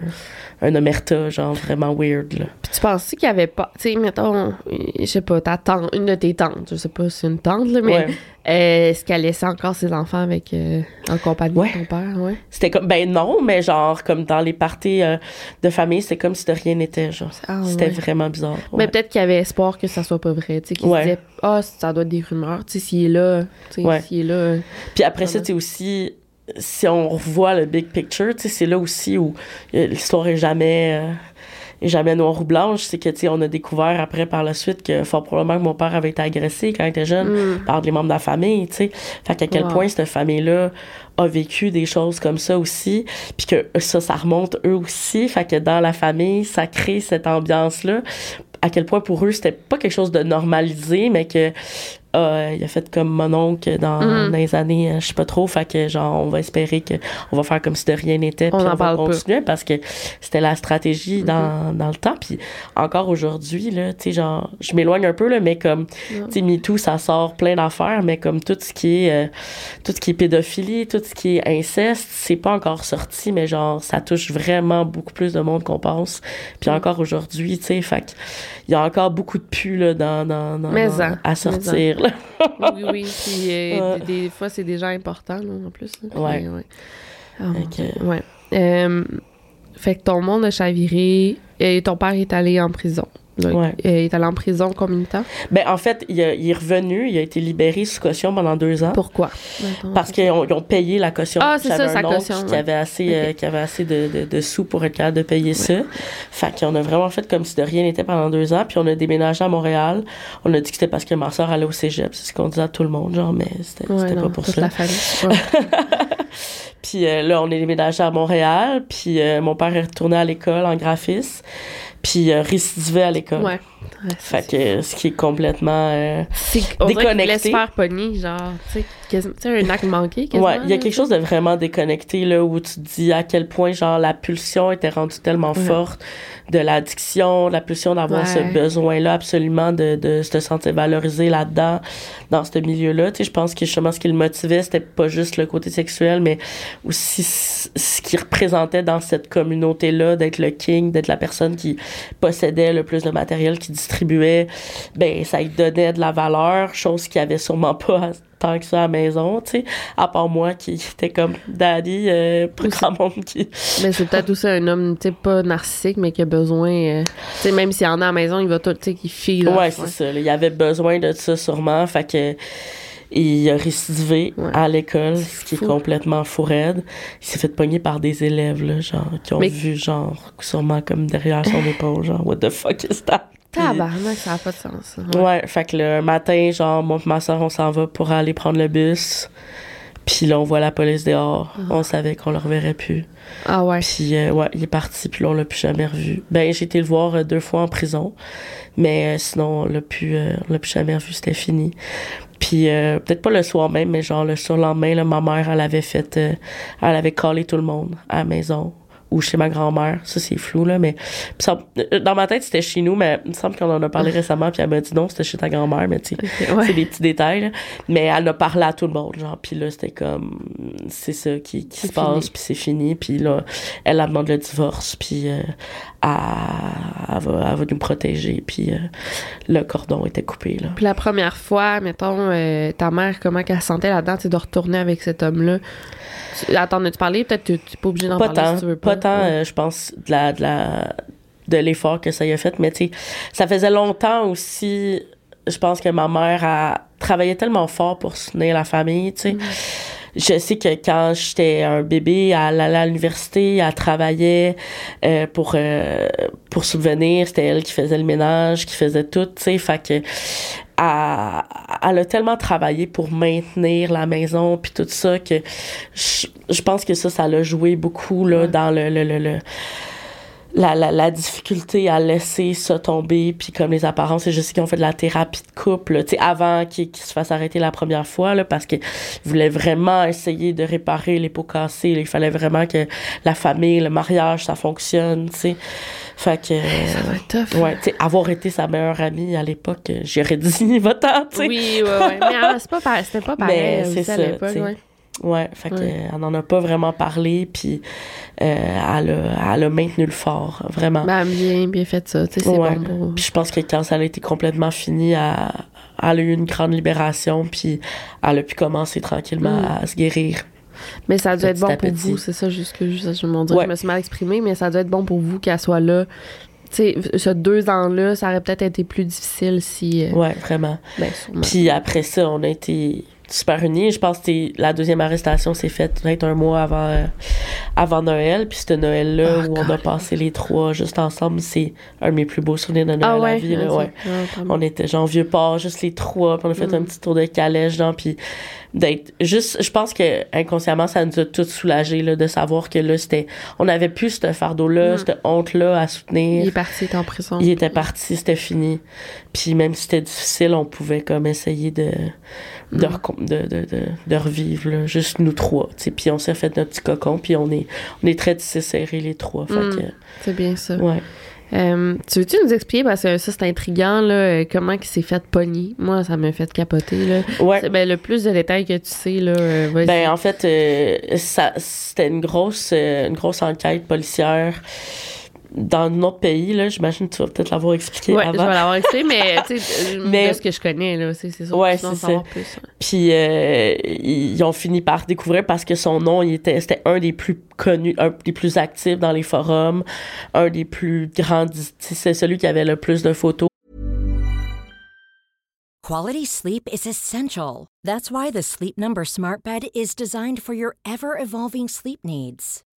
un omerta, genre vraiment weird, là. Puis tu pensais qu'il y avait pas, tu sais, mettons, je sais pas, ta tante, une de tes tantes, je sais pas si c'est une tante, là, mais Ouais. euh, est-ce qu'elle laissait encore ses enfants avec, euh, en compagnie Ouais. de ton père, ouais? C'était comme, ben non, mais genre, comme dans les parties euh, de famille, c'était comme si de rien n'était, genre. Ah, C'était ouais. vraiment bizarre. Mais ouais. peut-être qu'il y avait espoir que ça soit pas vrai, tu sais, qu'il disait, ah, ça doit être des rumeurs, tu sais, s'il est là, tu sais, s'il est là. Puis après ça, tu sais aussi, si on revoit le big picture, tu sais, c'est là aussi où euh, l'histoire est jamais, euh, est jamais noire ou blanche. C'est que, tu sais, on a découvert après, par la suite, que fort probablement que mon père avait été agressé quand il était jeune Mm. par des membres de la famille, tu sais. Fait qu'à quel Wow. point cette famille-là a vécu des choses comme ça aussi, puis que ça, ça remonte eux aussi. Fait que dans la famille, ça crée cette ambiance-là. À quel point pour eux, c'était pas quelque chose de normalisé, mais que euh, il a fait comme mon oncle dans, Mhm. dans les années, euh, je sais pas trop, fait que genre, on va espérer que on va faire comme si de rien n'était, puis on, va continuer parce que c'était la stratégie dans, dans le temps, puis encore aujourd'hui, là, tu sais, genre, je m'éloigne un peu, là, mais comme, tu sais, MeToo, ça sort plein d'affaires, mais comme tout ce qui est, euh, tout ce qui est pédophilie, tout ce qui est inceste, c'est pas encore sorti, mais genre, ça touche vraiment beaucoup plus de monde qu'on pense. Puis Mm. encore aujourd'hui, tu sais, fait que il y a encore beaucoup de pu, là, dans, dans, dans- Mais dans- en, à sortir, là. oui, oui, puis euh, Ouais. des, des fois, c'est des gens importants, là, en plus. là, puis, Ouais. ouais. Ah, ouais. Euh, fait que ton monde a chaviré et ton père est allé en prison. Ouais. Il est allé en prison combien de temps? Ben, en fait, il, a- il est revenu, il a été libéré sous caution pendant deux ans. Pourquoi? Parce qu'ils ont, payé la caution. Ah, c'est ça, sa caution, Qui ouais. avait assez, euh, qui avait assez de, de, de sous pour être capable de payer ça. Fait qu'on a vraiment fait comme si de rien n'était pendant deux ans. Puis on a déménagé à Montréal. On a dit que c'était parce que ma soeur allait au cégep. C'est ce qu'on disait à tout le monde, genre, mais c'était Ouais, c'était non, pas pour toute ça. la famille. Puis euh, là, on est déménagé à Montréal. Puis euh, mon père est retourné à l'école en graphisme. Puis euh, récidivait à l'école. Ouais, Fait que ce qui est complètement... euh, qu'il déconnecté. laisse faire pogner, genre, tu sais, un acte manqué, quasiment. Ouais, il y a quelque chose de vraiment déconnecté là où tu te dis à quel point genre la pulsion était rendue tellement Ouais. forte de l'addiction, la pulsion d'avoir ce besoin-là absolument de, de se sentir valorisé là-dedans, dans ce milieu-là. Tu sais, je pense que justement ce qui le motivait, c'était pas juste le côté sexuel, mais aussi ce qu'il représentait dans cette communauté-là, d'être le king, d'être la personne qui possédait le plus de matériel, qui distribuait, ben ça lui donnait de la valeur, chose qu'il avait sûrement pas tant que ça à la maison, tu sais, à part moi qui était comme daddy, euh, pas grand monde qui... Mais c'est peut-être aussi un homme, tu sais, pas narcissique, mais qui a besoin, euh, tu sais, même s'il y en a à la maison, il va tout, tu sais, qui file. Ouais, c'est ça. là. Il avait besoin de ça sûrement, fait que il a récidivé Ouais. à l'école, ce qui fou. est complètement fou raide. Il s'est fait pogner par des élèves, là, genre, qui ont Mais- vu, genre, sûrement comme derrière son épaule, genre, what the fuck is that? Tabarnak, ça n'a pas de sens. ça. Ouais, fait que le matin, genre, moi et ma soeur, on s'en va pour aller prendre le bus. Puis là, on voit la police dehors. On savait qu'on le reverrait plus. Ah ouais. Puis, euh, ouais, il est parti, puis là, on l'a plus jamais revu. Ben, j'ai été le voir euh, deux fois en prison. Mais euh, sinon, on l'a plus, euh, on l'a plus jamais revu, c'était fini. Puis, euh, peut-être pas le soir même, mais genre le surlendemain, là, ma mère, elle avait fait, euh, elle avait collé tout le monde à la maison ou chez ma grand-mère. Ça, c'est flou, là, mais dans ma tête, c'était chez nous, mais il me semble qu'on en a parlé récemment, puis elle m'a dit non, c'était chez ta grand-mère, mais tu sais, ouais. c'est des petits détails, là. Mais elle a parlé à tout le monde, genre, puis là, c'était comme, c'est ça qui, qui se passe, puis c'est fini, puis là, elle a demandé le divorce, puis euh, elle, va, elle va nous protéger, puis euh, le cordon était coupé, là. Puis la première fois, mettons, euh, ta mère, comment qu'elle se sentait là-dedans, tu de retourner avec cet homme-là? Tu- Attends, as-tu parlé? Peut-être que tu n'es pas obligé d'en Pas parler tant, si tu veux pas pas. tant, Ouais. euh, je pense, de la, de la, de l'effort que ça y a fait, mais tu sais, ça faisait longtemps aussi, je pense que ma mère a travaillé tellement fort pour soutenir la famille, tu sais. Je sais que quand j'étais un bébé, elle allait à l'université, elle travaillait euh, pour euh, pour subvenir, c'était elle qui faisait le ménage, qui faisait tout, tu sais, fait que elle, elle a tellement travaillé pour maintenir la maison puis tout ça que je, je pense que ça ça l'a joué beaucoup là Ouais. dans le le, le, le- la, la, la difficulté à laisser ça tomber, puis comme les apparences, et je sais qu'ils ont fait de la thérapie de couple, tu sais, avant qu'ils se fassent arrêter la première fois, là, parce qu'ils voulaient vraiment essayer de réparer les pots cassés, là. il fallait vraiment que la famille, le mariage, ça fonctionne, tu sais. Fait que... Ça va être tough. Ouais, tu sais, avoir été sa meilleure amie à l'époque, j'aurais dit va-t'en, tu sais. Oui, ouais, ouais. Mais ah, c'est pas pareil, c'était pas pareil Mais aussi à l'époque, ouais. Ouais, fait Ouais. qu'elle n'en a pas vraiment parlé, puis euh, elle, a, elle a maintenu le fort, vraiment. Ben, bien, bien fait ça. Tu sais, c'est Ouais. bon pour. Puis je pense que quand ça a été complètement fini, elle, elle a eu une grande libération, puis elle a pu commencer tranquillement Mm. à se guérir. Mais ça doit être bon pour vous, c'est ça, juste que je, je, dirais, Ouais. je me suis mal exprimée, mais ça doit être bon pour vous qu'elle soit là. Tu sais, ce deux ans-là, ça aurait peut-être été plus difficile si. euh, Ouais, vraiment. Ben. Puis après ça, on a été super unis. Je pense que la deuxième arrestation s'est faite peut-être un mois avant, euh, avant Noël. Puis ce Noël-là Ah, où on a passé les trois juste ensemble, c'est un de mes plus beaux souvenirs de Noël ah à ouais, la vie. là, ok. ouais. Ah. On était genre vieux port, juste les trois, puis on a fait Mm. un petit tour de calèche, genre, puis d'être juste, je pense que inconsciemment, ça nous a tous soulagés, là, de savoir que là, c'était, on avait plus ce fardeau-là, Mm. cette honte-là à Il soutenir. est parti, il est en prison. Il était parti, c'était fini. Puis même si c'était difficile, on pouvait comme essayer de, de, de, de, de, de revivre, là, juste nous trois. Puis on s'est fait notre petit cocon, puis on est, on est très serrés, les trois. Mm. que, C'est bien ça. ouais. Euh, tu veux-tu nous expliquer, parce que ça, c'est intriguant, là, euh, comment il s'est fait pogner? Moi, ça m'a fait capoter, là. Ouais. Ben, le plus de détails que tu sais, là, euh. Ben en fait, euh, ça c'était une grosse une grosse enquête policière dans notre pays là. J'imagine que tu vas peut-être l'avoir expliqué ouais, je vais avant. l'avoir expliqué, mais, tu sais, Mais- de ce que je connais, là, c'est c'est sûr Ouais, c'est ça. plus. Puis euh, ils ont fini par découvrir parce que son nom, il était c'était un des plus connus, un des plus actifs dans les forums, un des plus grands. C'est celui qui avait le plus de photos. Quality sleep is essential. That's why the Sleep Number Smart Bed is designed for your ever evolving sleep needs.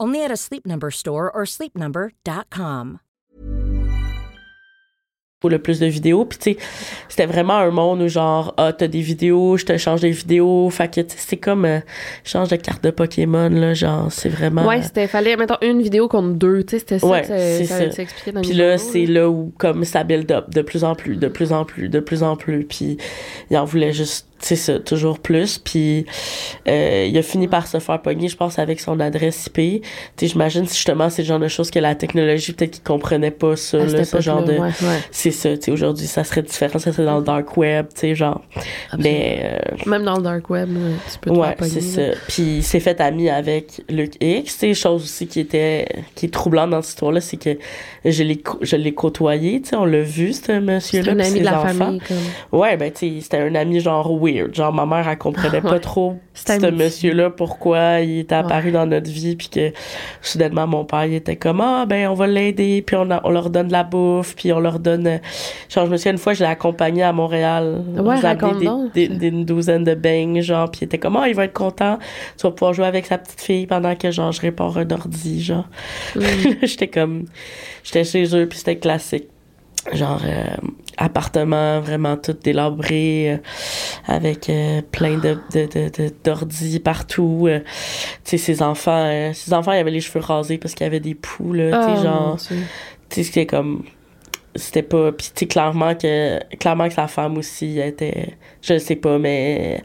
Only at a Sleep Number store or sleepnumber.com. pour le plus de vidéos. Puis, tu sais, c'était vraiment un monde où, genre, ah, t'as des vidéos, je te change des vidéos. Fait que, tu sais, c'est comme, euh, change de carte de Pokémon, là, genre, c'est vraiment. Ouais, c'était, fallait, mettons, une vidéo contre deux, tu sais, c'était ça Ouais, c'est ça, ça. ça expliquait dans Puis là, c'est là où, comme, ça build up de plus en plus, de plus en plus, de plus en plus. Puis, il en voulait juste, c'est ça, toujours plus. Puis, euh, il a fini par se faire pogner, je pense, avec son adresse IP. Tu sais, j'imagine, justement, c'est le genre de choses que la technologie, peut-être qu'il comprenait pas ça, là, ce genre de. époque-là, ouais, ouais. C'est ça, tu sais, aujourd'hui, ça serait différent, ça serait dans le dark web, tu sais, genre. Mais, euh, Même dans le dark web, tu peux te Ouais, c'est ça. Puis il s'est fait ami avec Luc X. Tu sais, chose aussi qui était qui est troublante dans cette histoire-là, c'est que je l'ai co- je l'ai côtoyé, tu sais, on l'a vu ce C'est monsieur-là, un ami de la enfants. famille, comme. Ouais, ben tu sais, c'était un ami genre weird, genre ma mère elle comprenait pas Ouais. trop ce monsieur-là pourquoi il était apparu dans notre vie puis que soudainement mon père il était comme ah ben on va l'aider puis on, a- on leur donne de la bouffe puis on leur donne euh, genre je me souviens une fois je l'ai accompagné à Montréal. Ouais, amené raconte des, donc. des- des- une douzaine de beignes genre puis il était comme ah il va être content tu vas pouvoir jouer avec sa petite fille pendant que genre je répare un ordi genre. Mm. j'étais comme j'étais chez eux puis c'était classique. Genre euh, appartement vraiment tout délabré euh, avec euh, plein de de de- de- d'ordi partout euh, tu sais ses enfants euh, ses enfants ils avaient les cheveux rasés parce qu'il y avait des poux là tu sais mon genre. Tu sais c'était comme c'était pas puis tu clairement que clairement que sa femme aussi elle était je sais pas mais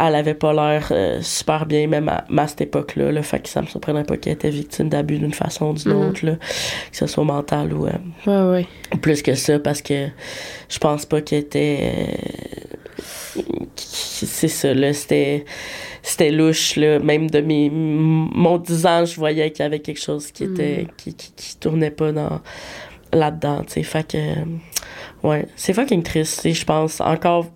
elle avait pas l'air euh, super bien même à, cette époque-là le fait que ça me surprendrait pas qu'elle était victime d'abus d'une façon ou d'une Mhm. autre là que ce soit mental ou euh, Ouais, ouais. plus que ça parce que je pense pas qu'elle était euh, c'est ça là c'était c'était louche là même de mes mon 10 ans je voyais qu'il y avait quelque chose qui était qui, qui, qui tournait pas dans là-dedans tu sais fait que ouais c'est fucking triste je pense encore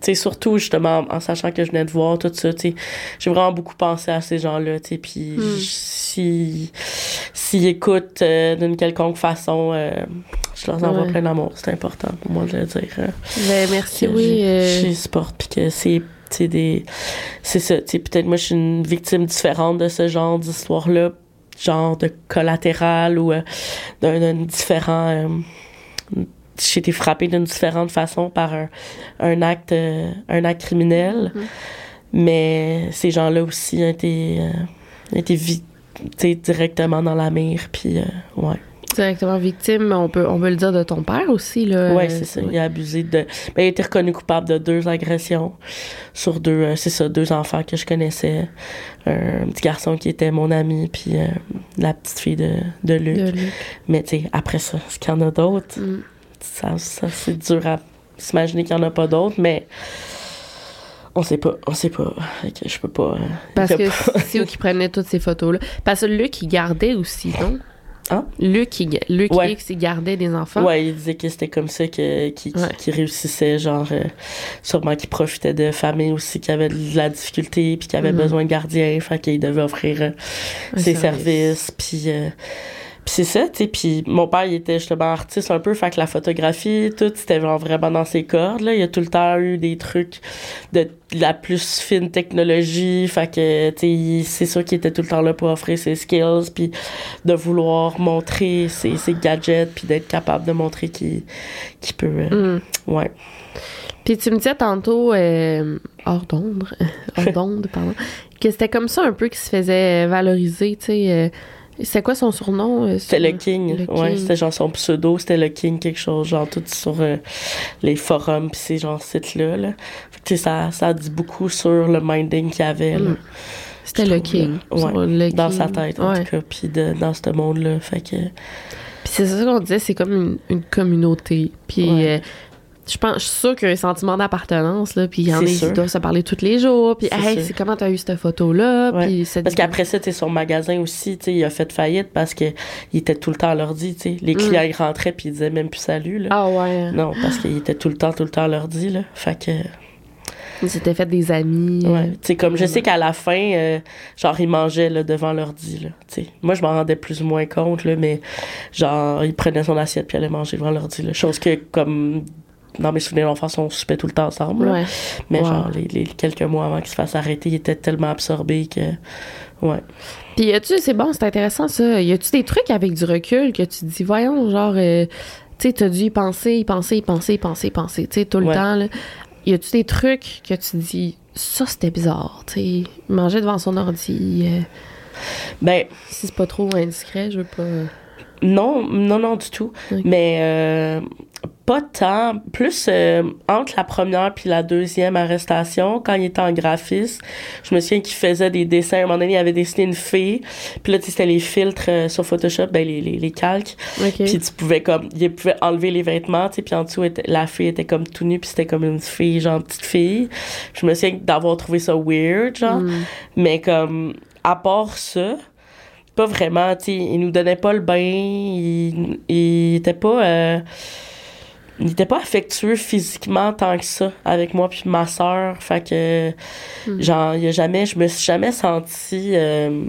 tu sais surtout justement en sachant que je venais de voir tout ça tu sais j'ai vraiment beaucoup pensé à ces gens-là tu sais puis Mm. j- si s'ils écoutent euh, d'une quelconque façon euh, je leur envoie Ouais. plein d'amour c'est important pour moi de le dire Ben, merci, que oui. euh, je les supporte puis que c'est des c'est ça peut-être moi je suis une victime différente de ce genre d'histoire là genre de collatéral ou euh, d'un différent euh, j'ai été frappée d'une différente façon par un, un acte euh, un acte criminel Mhm. Mais ces gens-là aussi ont été, ont été directement dans la mire, puis ouais. Directement victime, on peut, on peut le dire de ton père aussi, là. Euh, c'est ça. Il a abusé de. Ben, il a été reconnu coupable de deux agressions sur deux. euh, c'est ça, deux enfants que je connaissais. Un petit garçon qui était mon ami, puis euh, la petite fille de, de Luc. de Luc. Mais tu sais, après ça, est-ce qu'il y en a d'autres? Mm. Ça, ça c'est dur à s'imaginer qu'il n'y en a pas d'autres, mais on sait pas. On sait pas. Que je peux pas. euh, Parce que c'est eux qui prenaient toutes ces photos-là. Parce que Luc, il gardait aussi, non? Hein? Luc, il, Luc Ouais. X, il gardait des enfants. Ouais, il disait que c'était comme ça que, qu'il, Ouais. qu'il réussissait, genre, euh, sûrement qu'il profitait de familles aussi qui avaient de la difficulté, puis qui avaient Mhm. besoin de gardiens, fait qu'il devait offrir euh, ses service. services, puis... euh, puis c'est ça, tu sais, puis mon père, il était justement artiste un peu, fait que la photographie, tout, c'était genre vraiment dans ses cordes, là. Il a tout le temps eu des trucs de la plus fine technologie, fait que, tu sais, c'est sûr qu'il était tout le temps là pour offrir ses skills, puis de vouloir montrer ses, ses gadgets, puis d'être capable de montrer qu'il peut... euh, Mm. ouais. Puis tu me disais tantôt, euh, hors d'onde, hors d'onde, pardon, que c'était comme ça un peu qu'il se faisait valoriser, tu sais. euh, c'est quoi son surnom? euh, C'était le King. Le Ouais, c'était genre son pseudo, c'était le King quelque chose, genre tout sur euh, les forums pis ces genre sites-là. Là. Fait que, ça, ça dit beaucoup sur le minding qu'il avait là, Mm. C'était le King. Ouais, le dans King. sa tête en Ouais. tout cas, puis dans ce monde-là. Fait que Puis c'est ça qu'on disait, c'est comme une, une communauté. Puis Ouais. euh, je pense, je suis sûre qu'il y a un sentiment d'appartenance, là. Puis il y en a qui doivent se parler tous les jours. Puis, hey, c'est comment t'as eu cette photo-là? Ouais. Puis cette Parce qu'après ça, tu son magasin aussi, tu il a fait faillite parce que il était tout le temps à l'ordi, tu. Les clients, ils rentraient puis ils disaient même plus salut, là. Mm. Ah ouais. Non, parce qu'il était tout le temps, tout le temps à l'ordi, là. Fait que... Il s'était fait des amis. euh, Ouais, sais, comme je sais qu'à la fin, euh, genre, ils mangeaient là, devant l'ordi, là. Moi, je m'en rendais plus ou moins compte, là, mais genre, il prenait son assiette puis allait manger devant l'ordi. Chose que, comme, dans mes souvenirs d'enfance, on soupait tout le temps ensemble. Ouais. Mais Wow. genre, les, les quelques mois avant qu'il se fasse arrêter, il était tellement absorbé que, ouais. Puis y a-tu, c'est bon, c'est intéressant ça. Y a-tu des trucs avec du recul que tu te dis, voyons, genre, euh, tu sais, t'as dû y penser, y penser, y penser, y penser, y penser, tu sais, tout le Ouais. temps, là. Y a-tu des trucs que tu te dis, ça c'était bizarre, tu sais, manger devant son ordi, euh, Ben, si c'est pas trop indiscret, je veux pas. Non, non, non, du tout. Mais euh, pas tant. Plus euh, entre la première puis la deuxième arrestation, quand il était en graphisme, je me souviens qu'il faisait des dessins. À un moment donné, il avait dessiné une fille. Puis là, tu sais, c'était les filtres euh, sur Photoshop, ben, les, les, les calques. Ok. Puis tu pouvais comme, il pouvait enlever les vêtements, tu sais, puis en dessous, était- la fille était comme tout nue, puis c'était comme une fille, genre petite fille. Je me souviens d'avoir trouvé ça weird, genre. Mm. Mais comme, à part ça, pas vraiment, tu sais, il nous donnait pas le bain, il, il était pas... euh, il était pas affectueux physiquement tant que ça avec moi puis ma sœur. Fait que, Mm. genre, il a jamais... Je me suis jamais sentie... euh,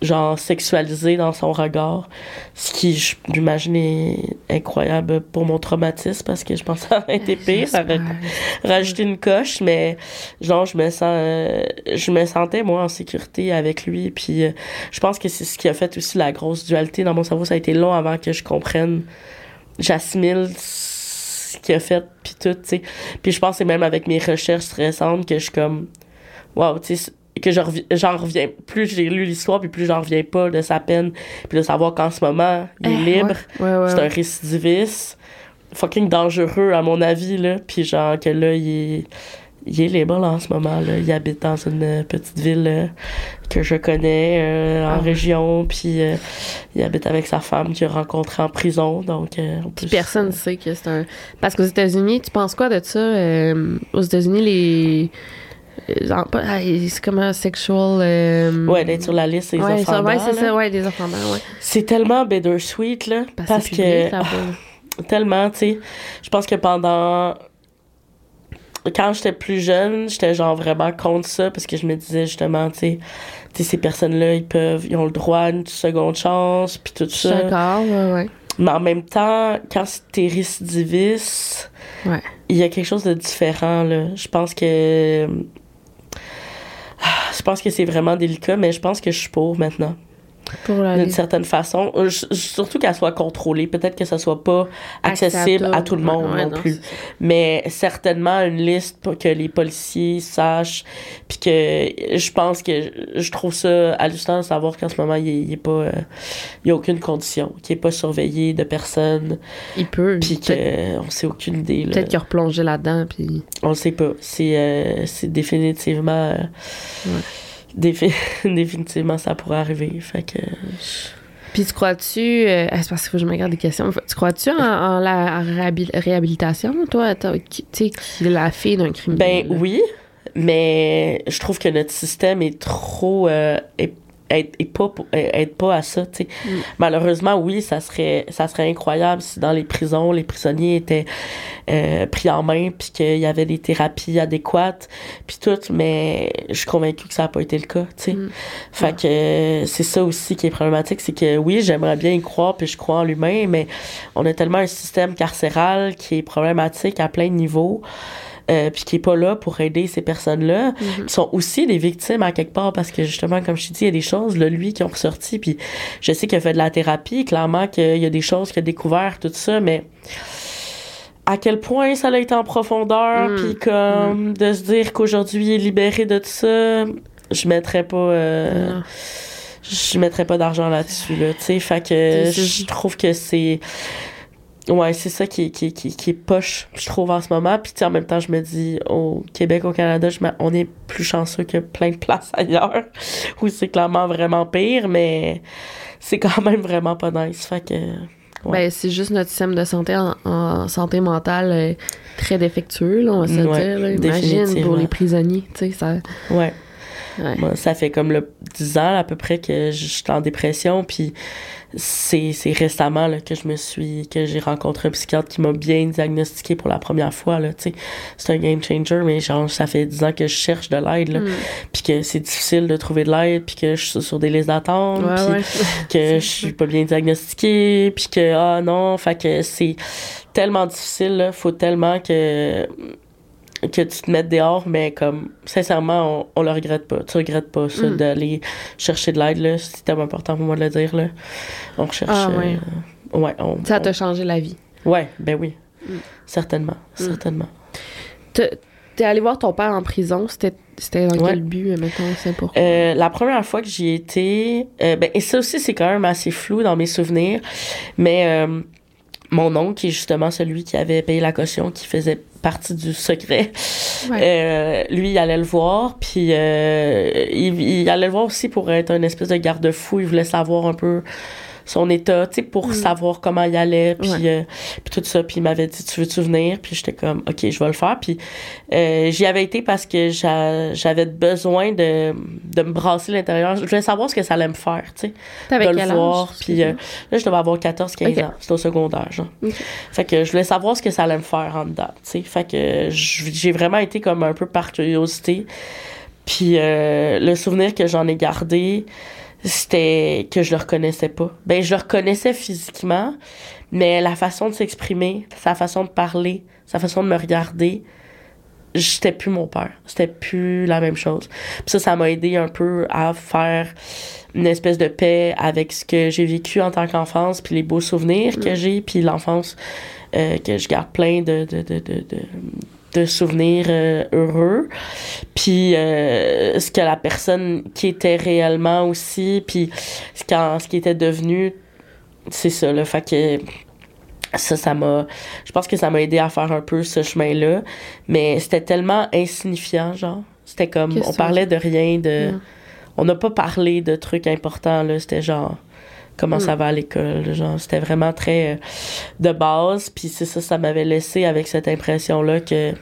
genre sexualisée dans son regard ce qui je- j'imagine est incroyable pour mon traumatisme parce que je pense que ça aurait été pire ça aurait rajouter une coche, mais genre je me sens euh, je me sentais moi en sécurité avec lui puis euh, je pense que c'est ce qui a fait aussi la grosse dualité dans mon cerveau, ça a été long avant que je comprenne j'assimile ce qu'il a fait puis tout, tu sais. Puis je pense que c'est même avec mes recherches récentes que je suis comme wow, tu sais que j'en reviens plus j'ai lu l'histoire puis plus j'en reviens pas de sa peine puis de savoir qu'en ce moment il est Eh, libre Ouais, ouais, c'est un récidiviste fucking dangereux à mon avis là. Puis genre que là il est il est libre là, en ce moment là il habite dans une euh, petite ville euh, que je connais euh, en Ah. région puis euh, il habite avec sa femme qu'il a rencontrée en prison donc Puis personne ne sait que c'est un. Parce qu'aux États-Unis, tu penses quoi de ça? aux États-Unis, les. ah, c'est comme un sexual. euh, ouais d'être sur la liste des Ouais, ça, offendants, ouais, c'est ça, ouais, des offendants, ouais. c'est tellement bittersweet là Parce, parce que. public, tellement, tu sais. Je pense que pendant. Quand j'étais plus jeune, j'étais genre vraiment contre ça parce que je me disais justement, tu sais, ces personnes-là, ils peuvent, ils ont le droit à une seconde chance, puis tout ça. d'accord, ouais, ouais. Mais en même temps, quand t'es récidiviste, Ouais. il y a quelque chose de différent, là. Je pense que. Ah, Je pense que c'est vraiment délicat, mais je pense que je suis pour maintenant. D'une certaine façon. Euh, Surtout qu'elle soit contrôlée. Peut-être que ça soit pas accessible à tout le monde Ouais, non non, plus. Mais certainement une liste pour que les policiers sachent. Puis que je pense que je trouve ça hallucinant de savoir qu'en ce moment, il est, il est pas. euh, il y a aucune condition. Qu'il est pas surveillé de personne. Il peut. Puis qu'on sait aucune idée. peut-être qu'il a replongé là-dedans, puis... On le sait pas. C'est euh, c'est définitivement. euh, défi- définitivement, ça pourrait arriver. Fait que. Puis tu crois-tu... euh, c'est parce qu'il faut que je me garde des questions. Tu crois-tu en, en la réhabil- réhabilitation, toi, tu sais, la fille d'un criminel? Ben oui, mais je trouve que notre système est trop. euh, est- aide, pas, aide pas à ça, tu sais. Mm. Malheureusement, oui, ça serait, ça serait incroyable si dans les prisons, les prisonniers étaient euh, pris en main, puis qu'il y avait des thérapies adéquates, puis tout, mais je suis convaincue que ça n'a pas été le cas, tu sais. Mm. Fait que euh, c'est ça aussi qui est problématique, c'est que oui, j'aimerais bien y croire, puis je crois en l'humain, mais on a tellement un système carcéral qui est problématique à plein de niveaux, euh, puis qui est pas là pour aider ces personnes-là, Mhm. qui sont aussi des victimes à quelque part, parce que justement, comme je te dis, il y a des choses, là, lui, qui ont ressorti, puis je sais qu'il a fait de la thérapie, clairement qu'il y a des choses qu'il a découvert, tout ça, mais à quel point ça a été en profondeur, Mm. puis comme de se dire qu'aujourd'hui il est libéré de tout ça, je mettrais pas... euh, je mettrais pas d'argent là-dessus, là, tu sais. Fait que je trouve que c'est. Ouais, c'est ça qui est, qui, est- qui, est- qui est poche, je trouve, en ce moment. Puis, en même temps, je me dis, au Québec, au Canada, je on est plus chanceux que plein de places ailleurs, où c'est clairement vraiment pire, mais c'est quand même vraiment pas nice. Fait que. Ouais. Ben, c'est juste notre système de santé en, en santé mentale euh, très défectueux, là, on va se Ouais, dire. là. Imagine pour les prisonniers, tu sais, ça... Ouais. Ouais. Moi, ça fait comme le 10 ans à peu près que je suis en dépression, puis c'est récemment là, que je me suis que j'ai rencontré un psychiatre qui m'a bien diagnostiqué pour la première fois là, tu sais. C'est un game changer mais genre ça fait 10 ans que je cherche de l'aide là, Mm. puis que c'est difficile de trouver de l'aide, puis que je suis sur des listes d'attente, ouais. que je suis pas bien diagnostiquée, puis que ah non, fait que c'est tellement difficile là, faut tellement que que tu te mettes dehors, mais comme sincèrement, on, on le regrette pas. Tu regrettes pas ça Mm. d'aller chercher de l'aide là, c'est tellement important pour moi de le dire là. On recherche Ah, ouais. euh, ouais, on, Ça on- t'a changé la vie. Ouais, ben oui. Mm. Certainement, certainement. T'es t'es allé voir ton père en prison, c'était c'était dans Ouais. quel but, mettons, c'est pour... Euh, la première fois que j'y étais, euh, ben, et ça aussi, c'est quand même assez flou dans mes souvenirs, mais euh, mon oncle, qui est justement celui qui avait payé la caution, qui faisait partie du secret, Ouais. euh, lui, il allait le voir, puis euh, il, il allait le voir aussi pour être un espèce de garde-fou, il voulait savoir un peu son état, tu sais, pour Mm. savoir comment il allait, puis Ouais. euh, puis tout ça, puis il m'avait dit, tu veux-tu venir? Puis j'étais comme, OK, je vais le faire, puis euh, j'y avais été parce que j'a- j'avais besoin de, de me brasser l'intérieur. Je voulais savoir ce que ça allait me faire, tu sais, de le voir. Puis euh, là, je devais avoir 14-15 Ok. ans. C'était au secondaire, genre. Fait que je voulais savoir ce que ça allait me faire en dedans, tu sais. Fait que j'ai vraiment été comme un peu par curiosité. Puis le souvenir que j'en ai gardé, c'était que je le reconnaissais pas. Ben, je le reconnaissais physiquement, mais la façon de s'exprimer, sa façon de parler, sa façon de me regarder, j'étais plus mon père. C'était plus la même chose. Puis ça, ça m'a aidé un peu à faire une espèce de paix avec ce que j'ai vécu en tant qu'enfance, puis les beaux souvenirs que j'ai, puis l'enfance euh, que je garde plein de, de, de, de, de, de souvenirs euh, heureux. Puis euh, ce que la personne qui était réellement aussi, puis ce, qu'en- ce qui était devenu, c'est ça, le fait que ça, ça m'a. Je pense que ça m'a aidé à faire un peu ce chemin-là. Mais c'était tellement insignifiant, genre. C'était comme. On parlait de rien, de. On n'a pas parlé de trucs importants, là. C'était genre. Comment Mm. ça va à l'école, genre. C'était vraiment très euh, de base. Puis c'est ça, ça m'avait laissé avec cette impression-là que.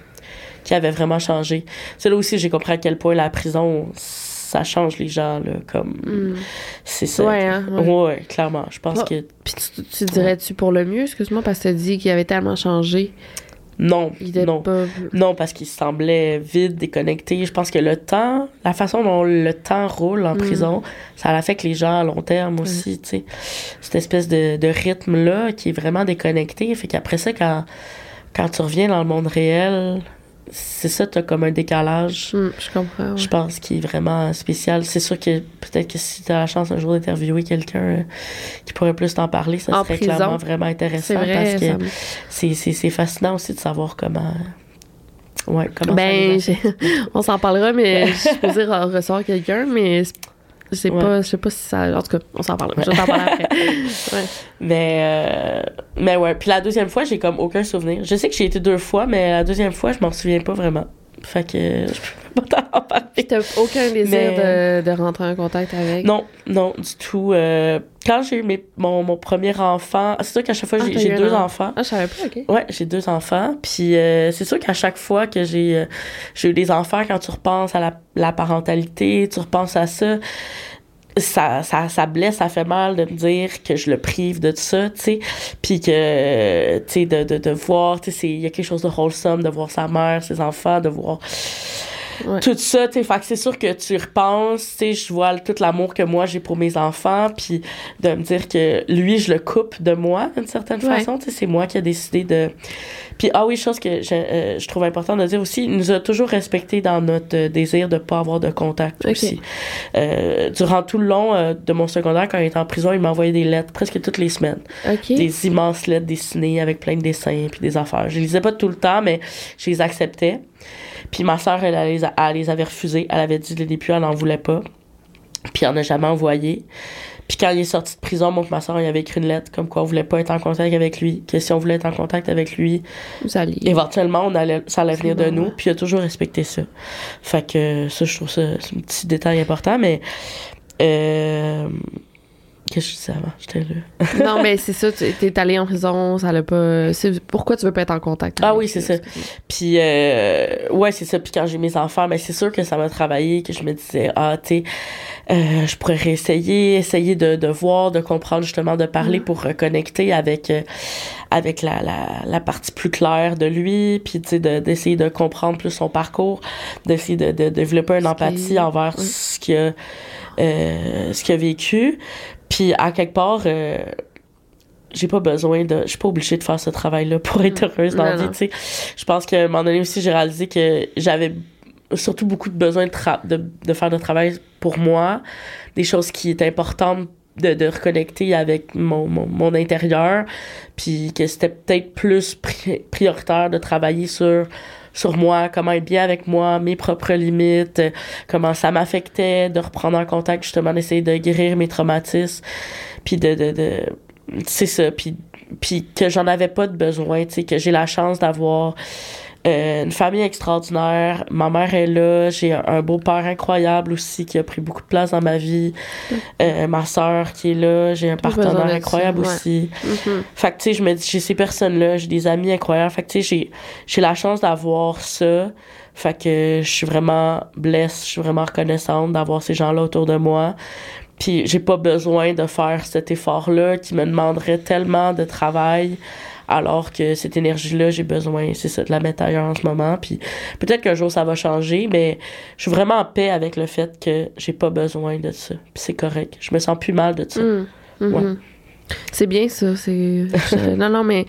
qui avait vraiment changé. C'est là aussi j'ai compris à quel point la prison, ça change les gens, là. Comme. Hmm. C'est ça. Ouais, hein, ouais. ouais. clairement. Je pense que. Puis tu, tu dirais-tu pour le mieux, excuse-moi, parce que t'as dit qu'il avait tellement changé. Non. Il non. pas... Non, parce qu'il semblait vide, déconnecté. Je pense que le temps, la façon dont le temps roule en Mm. prison, ça affecte les gens à long terme aussi, tu sais. Cette espèce de, de rythme-là qui est vraiment déconnecté. Fait qu'après ça, quand, quand tu reviens dans le monde réel, c'est ça, t'as comme un décalage. Hmm, je comprends. ouais. Je pense qui est vraiment spécial. C'est sûr que peut-être que si tu as la chance un jour d'interviewer quelqu'un euh, qui pourrait plus t'en parler, ça En serait prison. clairement vraiment intéressant vrai. parce que me- c'est, fascinant aussi de savoir comment. Ouais, comment Ben, on s'en parlera, mais je suis supposée re- recevoir quelqu'un, mais c'est- je sais Ouais. pas, je sais pas si ça. En tout cas, on s'en parlera. Je vais t'en parler après. Ouais. Mais, euh, mais ouais. Puis la deuxième fois, j'ai comme aucun souvenir. Je sais que j'ai été deux fois, mais la deuxième fois, je m'en souviens pas vraiment. Fait que je peux pas t'en parler. Puis t'as aucun désir Mais- de, de rentrer en contact avec? Non, non, du tout. Euh, quand j'ai eu mes, mon, mon premier enfant, c'est sûr qu'à chaque fois, Ah, j'ai, un deux enfant. enfants. Ah, je savais pas, ok. Ouais, j'ai deux enfants. Puis euh, c'est sûr qu'à chaque fois que j'ai euh, j'ai eu des enfants, quand tu repenses à la, la parentalité, tu repenses à ça, ça, ça, ça blesse, ça fait mal de me dire que je le prive de ça, tu sais. Puis que, tu sais, de, de, de voir, tu sais, il y a quelque chose de wholesome de voir sa mère, ses enfants, de voir Ouais. tout ça, tu sais. Fait que c'est sûr que tu repenses, tu sais, je vois tout l'amour que moi j'ai pour mes enfants, puis de me dire que lui, je le coupe de moi, d'une certaine Ouais. façon, tu sais, c'est moi qui ai décidé de... Puis, ah oui, chose que je, euh, je trouve important de dire aussi, il nous a toujours respecté dans notre euh, désir de pas avoir de contact aussi. Euh, durant tout le long euh, de mon secondaire, quand il était en prison, il m'envoyait des lettres presque toutes les semaines. Des immenses lettres dessinées avec plein de dessins puis des affaires. Je les lisais pas tout le temps, mais je les acceptais. Puis ma sœur, elle, elle les, a- elle les avait refusées. Elle avait dit dès le début, elle n'en voulait pas. Puis elle a jamais envoyé. Puis quand il est sorti de prison, et ma soeur, il avait écrit une lettre comme quoi on voulait pas être en contact avec lui, que si on voulait être en contact avec lui, Vous éventuellement, on allait, ça allait venir de bon, nous. ouais. Puis il a toujours respecté ça. Fait que ça, je trouve ça, c'est un petit détail important, mais... Euh, Qu'est-ce que je disais avant? J'étais là. non, mais c'est ça, tu t'es allé en prison, ça l'a pas. Pourquoi tu veux pas être en contact? Ah oui, c'est ça. Puis, euh, ouais, c'est ça. Puis quand j'ai mes enfants, mais c'est sûr que ça m'a travaillé, que je me disais, ah, tu sais, euh, je pourrais réessayer, essayer de, de voir, de comprendre, justement, de parler Mm. pour reconnecter avec, euh, avec la, la, la partie plus claire de lui, puis, tu sais, de- d'essayer de comprendre plus son parcours, d'essayer de, de développer une empathie envers ce qu'il a, euh, ce qu'il a vécu. Puis, à quelque part, euh, j'ai pas besoin de. Je suis pas obligée de faire ce travail-là pour être heureuse dans la vie, tu sais. Je pense qu'à un moment donné aussi, j'ai réalisé que j'avais surtout beaucoup de besoin de, tra- de, de faire de travail pour moi, des choses qui étaient importantes de, de reconnecter avec mon, mon, mon intérieur, puis que c'était peut-être plus pri- prioritaire de travailler sur sur moi, comment être bien avec moi, mes propres limites, euh, comment ça m'affectait, de reprendre en contact, justement, d'essayer de guérir mes traumatismes, puis de, de, de c'est ça, puis, puis que j'en avais pas de besoin, tu sais, que j'ai la chance d'avoir euh, une famille extraordinaire, ma mère est là, j'ai un, beau-père incroyable aussi qui a pris beaucoup de place dans ma vie, euh, ma sœur qui est là, j'ai un partenaire incroyable ouais. aussi. Mhm. Fait que, tu sais, je me dis, j'ai ces personnes-là, j'ai des amis incroyables. Fait que, tu sais, j'ai, j'ai la chance d'avoir ça. Fait que je suis vraiment blessée, je suis vraiment reconnaissante d'avoir ces gens-là autour de moi. Puis j'ai pas besoin de faire cet effort-là qui me demanderait tellement de travail, alors que cette énergie-là, j'ai besoin, c'est ça, de la mettre ailleurs en ce moment. Puis peut-être qu'un jour ça va changer, mais je suis vraiment en paix avec le fait que j'ai pas besoin de ça. Puis c'est correct. Je me sens plus mal de ça. Mhm. Mhm. Ouais. C'est bien ça. C'est non non mais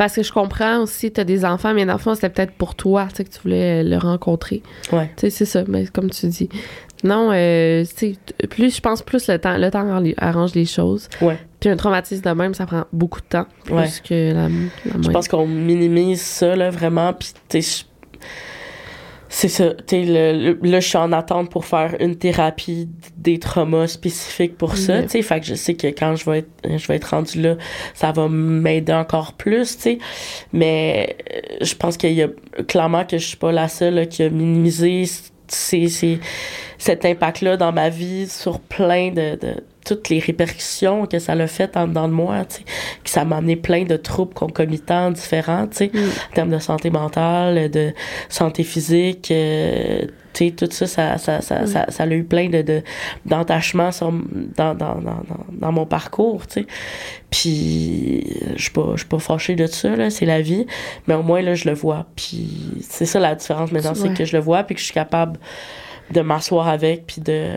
parce que je comprends aussi t'as des enfants mais l'enfant c'était peut-être pour toi tu que tu voulais le rencontrer. Ouais. Tu sais c'est ça mais comme tu dis. Non euh, tu plus je pense plus le temps le temps arrange les- choses. Ouais. Puis un traumatisme de même ça prend beaucoup de temps plus Ouais. que la, la Je pense qu'on minimise ça, là, vraiment. Puis, tu sais, je- c'est ça. Sais, le- le- là, je suis en attente pour faire une thérapie des traumas spécifiques pour ça, Mhm. tu sais. Fait que je sais que quand je vais être, je vais être rendue là, ça va m'aider encore plus, tu sais. Mais euh, je pense qu'il y a clairement que je suis pas la seule là, qui a minimisé ces, ces- cet impact-là dans ma vie sur plein de, de toutes les répercussions que ça l'a fait en dedans de moi, tu sais, que ça m'a amené plein de troubles concomitants différents, tu sais, Mm. en termes de santé mentale, de santé physique, euh, tu sais, tout ça, ça, ça, ça, Mm. ça, ça a eu plein de, de d'entachements dans, dans, dans, dans, dans mon parcours, tu sais. Puis, euh, je suis pas, pas fâchée de ça, là, c'est la vie, mais au moins, là, je le vois. Puis, c'est ça la différence maintenant, c'est Ouais. que je le vois, puis que je suis capable de m'asseoir avec, puis de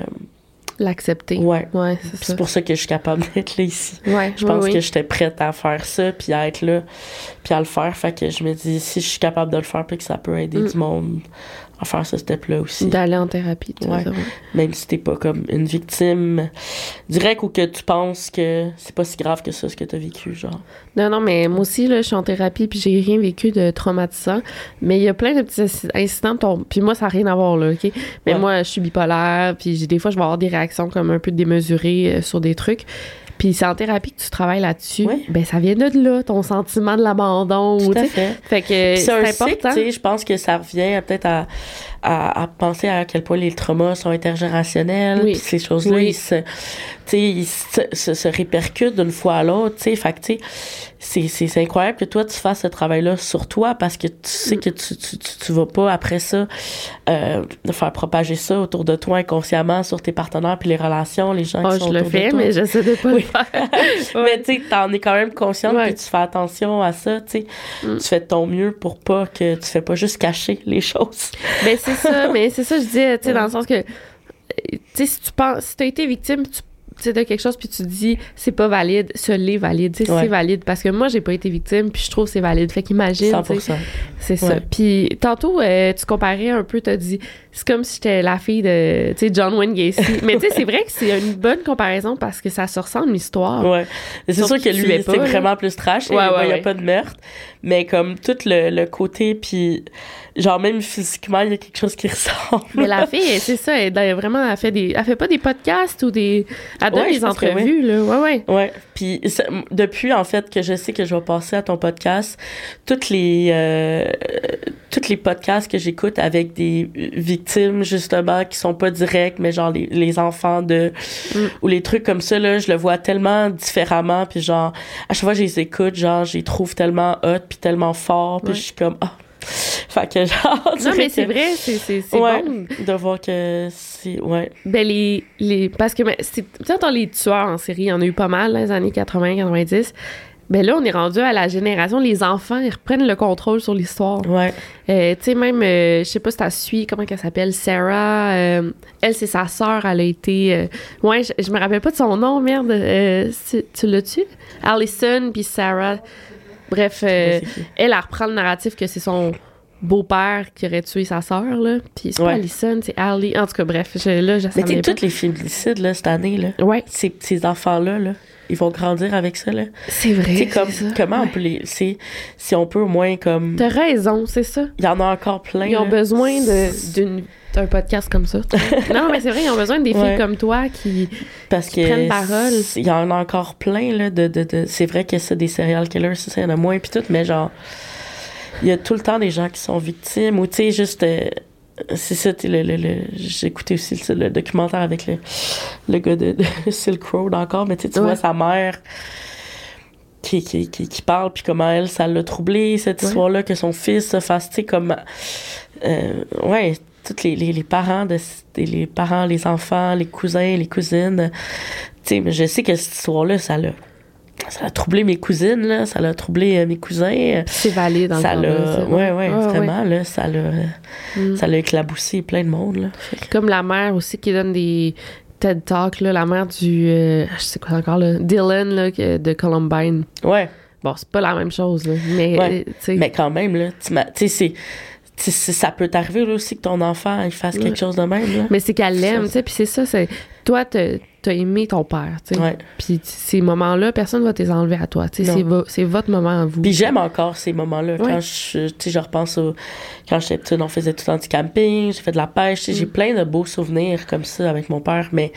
l'accepter. Ouais. Ouais, c'est pour ça que je suis capable d'être là ici. Ouais, Je pense oui. que j'étais prête à faire ça, puis à être là, puis à le faire. Fait que je me dis, si je suis capable de le faire, puis que ça peut aider Mm. du monde à faire ce step-là aussi. D'aller en thérapie, tu Ouais. Même si t'es pas comme une victime directe ou que tu penses que c'est pas si grave que ça, ce que t'as vécu, genre. Non, non, mais moi aussi, là, je suis en thérapie, puis j'ai rien vécu de traumatisant. Mais il y a plein de petits inci- incidents, ton- puis moi, ça n'a rien à voir, là, OK? Mais Ouais. moi, je suis bipolaire, puis des fois, je vais avoir des réactions comme un peu démesurées euh, sur des trucs. Puis c'est en thérapie que tu travailles là-dessus. Ouais. Ben, ça vient de là, ton sentiment de l'abandon. Tout ou, à fait. Fait que c'est important. tu sais, je pense que ça revient peut-être à, à, à penser à quel point les traumas sont intergénérationnels, Oui. ces choses-là, Oui. ils, se, tu sais, ils se, se, se répercutent d'une fois à l'autre, tu sais, fait que, tu sais, c'est, c'est, c'est incroyable que toi, tu fasses ce travail-là sur toi, parce que tu sais que tu, tu, tu, tu vas pas, après ça, euh, faire propager ça autour de toi inconsciemment, sur tes partenaires, puis les relations, les gens Ah, qui sont je le autour de fais, toi. mais j'essaie de pas Oui. le faire. Mais tu sais, t'en es quand même consciente que tu fais attention à ça, tu sais. Mm. Tu fais de ton mieux pour pas que tu fais pas juste cacher les choses. Ben c'est ça, mais c'est ça que je disais, tu sais, dans le sens que, tu sais, si tu penses, si t'as été victime, tu tu sais, de quelque chose, puis tu te dis, c'est pas valide, ce l'est valide, Ouais. c'est valide, parce que moi, j'ai pas été victime, puis je trouve que c'est valide. Fait qu'imagine, tu sais, 100%. c'est ça. Ouais. Puis tantôt, euh, tu comparais un peu, t'as dit, c'est comme si j'étais la fille de, tu sais, John Wayne Gacy. mais tu sais, c'est vrai que c'est une bonne comparaison parce que ça se ressemble l'histoire. Ouais. C'est sûr que lui, là. vraiment plus trash. Ouais, il n'y ouais, a ouais. pas de meurtre. Mais comme tout le, le côté, puis genre même physiquement, il y a quelque chose qui ressemble. Mais la fille, c'est ça, elle, elle, vraiment, elle fait des, elle fait pas des podcasts ou des, elle donne Ouais, que entrevues, là. Ouais, ouais. Ouais, puis depuis en fait que je sais que je vais passer à ton podcast, toutes les euh, toutes les podcasts que j'écoute avec des victimes justement qui sont pas directs mais genre les, les enfants de Mm. ou les trucs comme ça là, je le vois tellement différemment puis genre à chaque fois que je les écoute, genre je les trouve tellement hot puis tellement fort puis Ouais. je suis comme ah fait que genre on Non, mais c'est vrai, c'est, ouais, bon. de voir que c'est ouais Ben, les, les, parce que, ben, tu sais, dans les tueurs en série, il y en a eu pas mal dans les années 80, 90. Ben là, on est rendu à la génération, les enfants, ils reprennent le contrôle sur l'histoire. ouais Euh, tu sais, même, euh, je sais pas si t'as suivi, comment qu'elle s'appelle, Sarah, euh, elle, c'est sa sœur, elle a été, euh, ouais, je, me rappelle pas de son nom, merde, tu l'as-tu? Allison puis Sarah. Bref, euh, elle, elle reprend le narratif que c'est son beau-père qui aurait tué sa sœur, là. Puis c'est pas Ouais. Allison, c'est Ali. En tout cas, bref, je, là, mais tu toutes les féminicides là cette année là Ouais, ces, ces enfants-là, là, ils vont grandir avec ça, là. c'est vrai. Comme, c'est ça. comment on peut les, si on peut au moins, comme, T'as raison, c'est ça. il y en a encore plein, Ils ont besoin d'une, d'un podcast comme ça. non, mais c'est vrai, ils ont besoin des filles Ouais. comme toi qui. parce qui que, prennent parole. il y en a encore plein, là, de, de, de c'est vrai que c'est des serial killers, ça, ça, il y en a moins, puis tout, mais genre, il y a tout le temps des gens qui sont victimes, ou tu sais, juste, euh, c'est ça, le, le, le- j'ai écouté aussi le, le documentaire avec le, le gars de, de Silk Road encore, mais tu sais, tu Ouais. vois sa mère qui, qui, qui, qui parle, puis comment elle, ça l'a troublé, cette Ouais. histoire-là, que son fils se fasse, tu sais, comme, euh, ouais, tous les, les, les parents, de, les parents, les enfants, les cousins, les cousines, tu sais, mais je sais que cette histoire-là, ça l'a, ça a troublé mes cousines, là, ça l'a troublé euh, mes cousins, C'est valide dans ça le l'a, ouais, ouais, vraiment, là, ça l'a, Mm. ça l'a éclaboussé plein de monde, là. Que- Comme la mère aussi qui donne des TED Talks, là, la mère du. euh, je sais quoi encore, là, Dylan là, de Columbine. Ouais. Bon, c'est pas la même chose, là, mais. Ouais. euh, Mais quand même, là, tu sais, c'est, tu sais, ça peut t'arriver, aussi, que ton enfant, il fasse Ouais. quelque chose de même, là. Mais c'est qu'elle l'aime, tu sais, puis c'est ça, c'est. Toi, t'as t'as aimé ton père, tu sais. Ouais. Puis ces moments-là, personne va te les enlever à toi, tu sais. C'est vo- C'est votre moment à vous. Puis j'aime encore ces moments-là. Ouais. Quand je, tu sais, je repense au, quand j'étais petite, on faisait tout le temps du camping, j'ai fait de la pêche, tu sais, j'ai Mm. plein de beaux souvenirs comme ça avec mon père, mais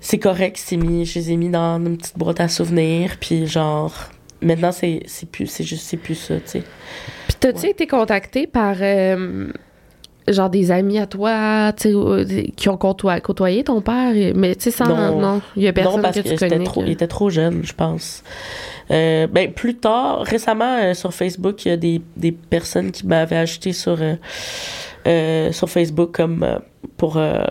c'est correct, c'est mis, je les ai mis dans une petite boîte à souvenirs, puis genre, maintenant c'est, c'est plus, c'est juste, c'est plus ça, tu sais. T'as-tu été contacté par. euh, genre des amis à toi, qui ont côtoyé, côtoyé ton père, mais tu sais, sans. Non. Il y a personne non, parce que que, tu connais. trop, que- il était trop jeune, je pense. Euh, ben, plus tard, récemment, euh, sur Facebook, il y a des, des personnes qui m'avaient ajouté sur, sur Facebook comme pour euh,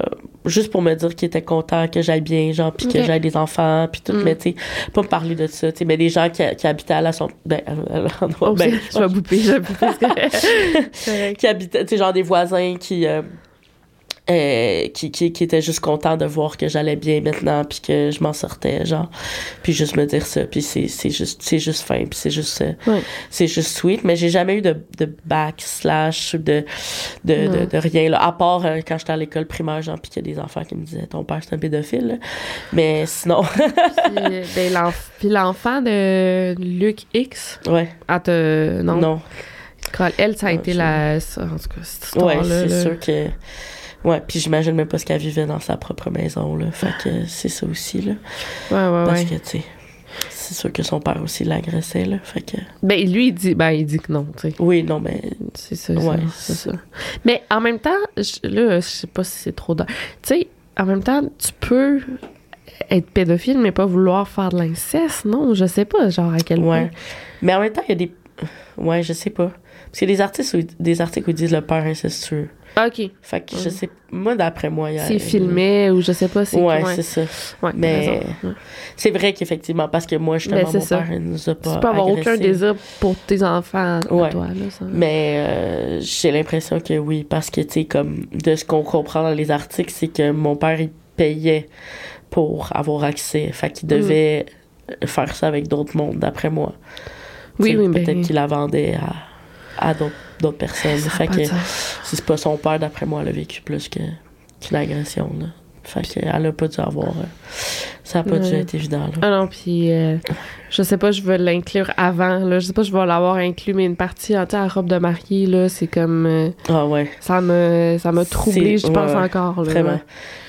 juste pour me dire qu'ils étaient contents que j'aille bien, genre, puis que j'aille des enfants, puis tout, Mm. mais tu sais, pas me parler de ça, tu sais, mais des gens qui, qui habitaient à la son... Ben, à- Oh, ben, je vais bouper, je vais bouper. qui habitaient, tu sais, genre des voisins qui, euh, euh, qui, qui, qui était juste content de voir que j'allais bien maintenant puis que je m'en sortais genre puis juste me dire ça puis c'est c'est juste c'est juste fin puis c'est juste euh, Ouais. c'est juste sweet mais j'ai jamais eu de, de backslash de de, de, de rien là à part euh, quand j'étais à l'école primaire genre puis qu'il y a des enfants qui me disaient ton père c'est un pédophile là. mais sinon Puis, ben, l'enf- puis l'enfant de Luc X, ouais elle te... Non? non, Quand elle, ça a Ouais, été je- la... En tout cas, cette ouais histoire-là. c'est là. sûr que ouais puis j'imagine même pas ce qu'elle vivait dans sa propre maison là fait que c'est ça aussi là Ouais, ouais, parce ouais. que tu sais c'est sûr que son père aussi l'agressait là fait que Ben, lui, il dit, ben, il dit que non, tu sais. oui non mais C'est ça, Ouais, c'est ça. Mais en même temps, je- là, je sais pas si c'est trop... Tu sais, en même temps, tu peux être pédophile, mais pas vouloir faire de l'inceste, non? Je sais pas, genre, à quel Ouais. point. Mais en même temps, il y a des. Ouais, je sais pas. Parce qu'il y a des artistes où, des articles où ils disent le père incestueux. OK. Fait que je sais. Moi, d'après moi, il y a. C'est filmé ou je sais pas, c'est... Ouais, c'est ça. Ouais, Mais-. C'est vrai qu'effectivement, parce que moi, justement, c'est mon ça. père, il nous a pas. Tu peux avoir aucun désir pour tes enfants à Ouais. toi, là, ça. Mais euh, j'ai l'impression que oui, parce que, tu sais, comme de ce qu'on comprend dans les articles, c'est que mon père, il payait pour avoir accès. Fait qu'il Mm. devait faire ça avec d'autres mondes, d'après moi. Oui, oui, ben Peut-être qu'il la vendait à, à d'autres personnes. Fait que c'est pas son père, d'après moi, elle a vécu plus que qu'une agression. Là. Fait qu'elle a pas dû avoir. euh, ça a pas dû être évident. Là. Ah non, puis euh, je sais pas, je veux l'inclure avant, là. Je sais pas, je vais l'avoir inclus, mais une partie, la robe de mariée, là, c'est comme... euh, Ah ouais, ça me ça m'a troublé, je pense ouais. encore, là. vraiment.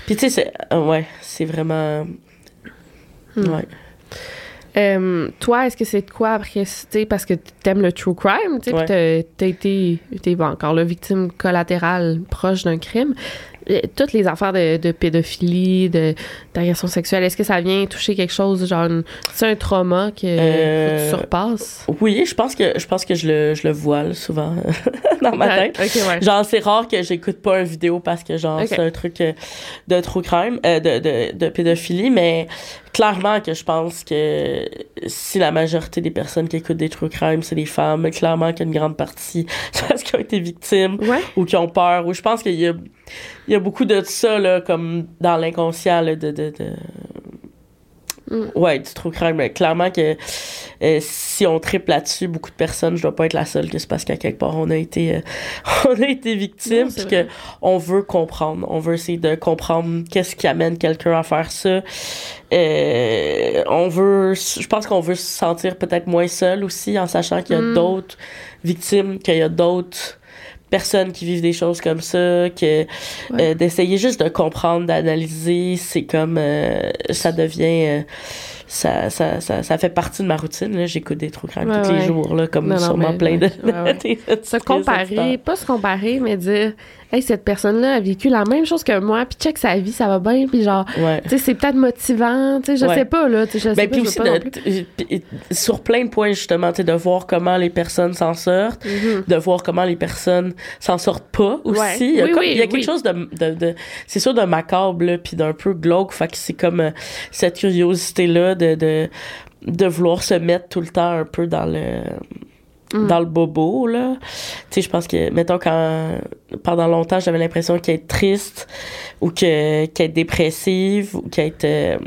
Puis tu sais, c'est. euh, ouais, c'est vraiment. Hmm. Ouais. Euh, toi, est-ce que c'est de quoi après, parce que t'aimes le true crime, tu sais, Ouais. puis t'as- été, encore la victime collatérale proche d'un crime. Euh, Toutes les affaires de, de pédophilie, de d'agression sexuelle, est-ce que ça vient toucher quelque chose, genre, c'est un trauma que, Euh, tu surpasses? Oui, je pense que je pense que je le, je le voile souvent dans ma tête. Ouais. Genre, c'est rare que j'écoute pas une vidéo parce que, genre, c'est un truc euh, de true crime, euh, de, de, de pédophilie, mais clairement que je pense que si la majorité des personnes qui écoutent des true crime, c'est des femmes, clairement qu'il y a une grande partie, c'est parce qu'ils ont été victimes Ouais. ou qui ont peur, ou je pense qu'il y a, il y a beaucoup de ça, là, comme dans l'inconscient, de, de, de... Mm. Ouais, du true crime. Mais clairement que euh, si on triple là-dessus, beaucoup de personnes, je dois pas être la seule, que c'est parce qu'à quelque part, on a été, euh, on a été victime, que on veut comprendre. On veut essayer de comprendre qu'est-ce qui amène quelqu'un à faire ça. Euh, on veut, je pense qu'on veut se sentir peut-être moins seul aussi, en sachant qu'il y a Mm. d'autres victimes, qu'il y a d'autres personnes qui vivent des choses comme ça, que euh, d'essayer juste de comprendre, d'analyser, c'est comme euh, ça devient euh, ça, ça, ça, ça fait partie de ma routine. là. J'écoute des crime Ouais, tous les jours, là, comme Non, non, sûrement mais- plein de. ouais, Se comparer, pas se comparer, mais dire, hey, cette personne-là a vécu la même chose que moi, puis check sa vie, ça va bien, puis genre, tu sais, c'est peut-être motivant, tu sais, je sais pas, là, tu sais, je sais Ben, pas, puis je aussi, pas de- sur plein de points, justement, tu sais, de voir comment les personnes s'en sortent, Mhm. de voir comment les personnes s'en sortent pas aussi. Il y a, Oui, comme- oui, il y a quelque oui. chose de, de, de- c'est sûr, de macabre, là, puis d'un peu glauque. Fait que c'est comme euh, cette curiosité-là de, de, de vouloir se mettre tout le temps un peu dans le Mm. dans le bobo, là. Tu sais, je pense que, mettons, quand, pendant longtemps, j'avais l'impression qu'être triste ou que, qu'être dépressive ou qu'être, euh,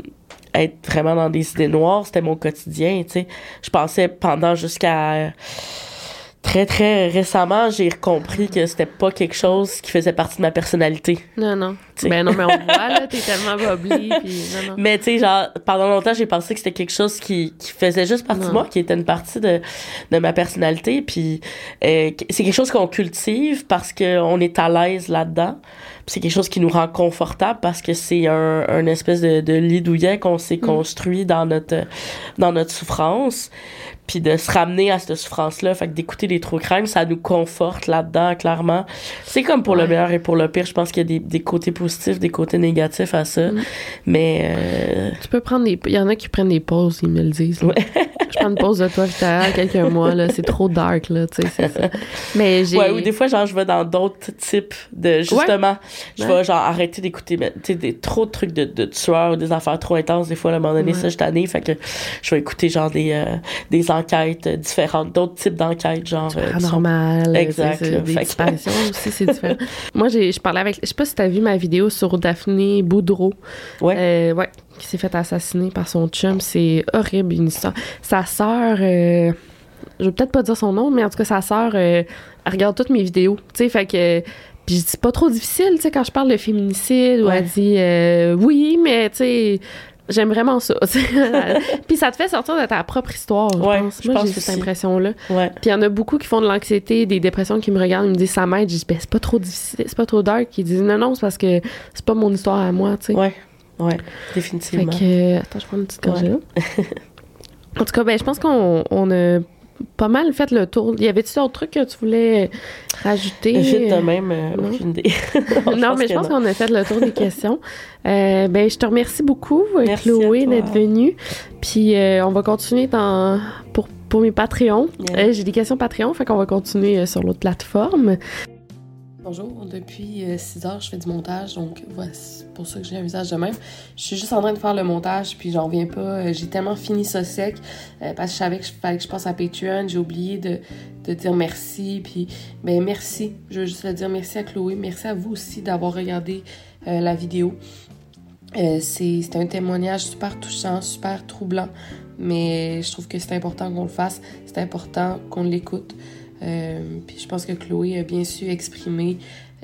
être vraiment dans des idées noires, c'était mon quotidien, tu sais. Je pensais pendant jusqu'à très, très récemment, j'ai compris que c'était pas quelque chose qui faisait partie de ma personnalité. Non, non. T'sais. Ben non, mais on voit, là, t'es tellement puis non, non. Mais tu sais, genre, pendant longtemps, j'ai pensé que c'était quelque chose qui, qui faisait juste partie Non. de moi, qui était une partie de, de ma personnalité. Puis euh, c'est quelque chose qu'on cultive parce qu'on est à l'aise là-dedans. C'est quelque chose qui nous rend confortable parce que c'est un, un espèce de, de lit douillet qu'on s'est Mm. construit dans notre, dans notre souffrance. Puis de se ramener à cette souffrance-là, fait que d'écouter des true crimes, ça nous conforte là-dedans, clairement. C'est comme pour le meilleur et pour le pire. Je pense qu'il y a des, des côtés positifs, des côtés négatifs à ça. Mm. Mais euh, Tu peux prendre des... Il y en a qui prennent des pauses, ils me le disent. Ouais. je prends une pause de toi, Victoria, quelques mois, là. C'est trop dark, là, tu sais, c'est ça. Mais j'ai. Ouais, ou des fois, genre, je vais dans d'autres types de. Justement, je Ouais. vais, genre, arrêter d'écouter, tu sais, des, trop de trucs de, de tueurs ou des affaires trop intenses. Des fois, à un moment donné, ça, je tanné. Fait que je vais écouter, genre, des, euh, des enquêtes euh, différentes, d'autres types d'enquêtes, genre. euh, sont- Paranormal, Exact, là, des que- disparitions aussi, c'est différent. Moi, j'ai, je parlais avec, je sais pas si t'as vu ma vidéo sur Daphné Boudreau, Ouais. Euh, ouais, qui s'est fait assassiner par son chum, c'est horrible une histoire. Sa sœur, euh, je vais peut-être pas dire son nom, mais en tout cas sa sœur, euh, elle regarde toutes mes vidéos, tu sais, fait que puis je dis c'est pas trop difficile, tu sais, quand je parle de féminicide, où Ouais. elle dit euh, oui, mais tu sais. J'aime vraiment ça. Puis ça te fait sortir de ta propre histoire, je Ouais, pense. Moi, j'ai cette impression-là. Ouais. Puis il y en a beaucoup qui font de l'anxiété, des dépressions qui me regardent, ils me disent ça m'aide. Je dis ben c'est pas trop difficile, c'est pas trop dark. Ils disent non non, c'est parce que c'est pas mon histoire à moi, tu sais. Ouais. Ouais. Fait Définitivement. que euh, attends, je prends une petite gorgée. là. en tout cas, ben je pense qu'on on a pas mal fait le tour. Y avait-tu d'autres trucs que tu voulais rajouter? Vite de même, euh, non. aucune idée. non, mais je pense qu'on a fait le tour des questions. Euh, ben, je te remercie beaucoup, euh, Merci Chloé, d'être venue. Puis, euh, on va continuer dans, pour, pour mes Patreons. Yeah. Euh, J'ai des questions Patreon, fait qu'on va continuer euh, sur l'autre plateforme. Bonjour, depuis 6 heures, je fais du montage, donc voici pour ça que j'ai un visage de même. Je suis juste en train de faire le montage, puis j'en reviens pas. Euh, J'ai tellement fini ça sec, euh, parce que je savais que je fallait que je passe à Patreon. J'ai oublié de, dire merci, puis ben merci. Je veux juste dire merci à Chloé, merci à vous aussi d'avoir regardé euh, la vidéo. Euh, c'est c'est un témoignage super touchant, super troublant, mais je trouve que c'est important qu'on le fasse, c'est important qu'on l'écoute. Euh, puis je pense que Chloé a bien su exprimer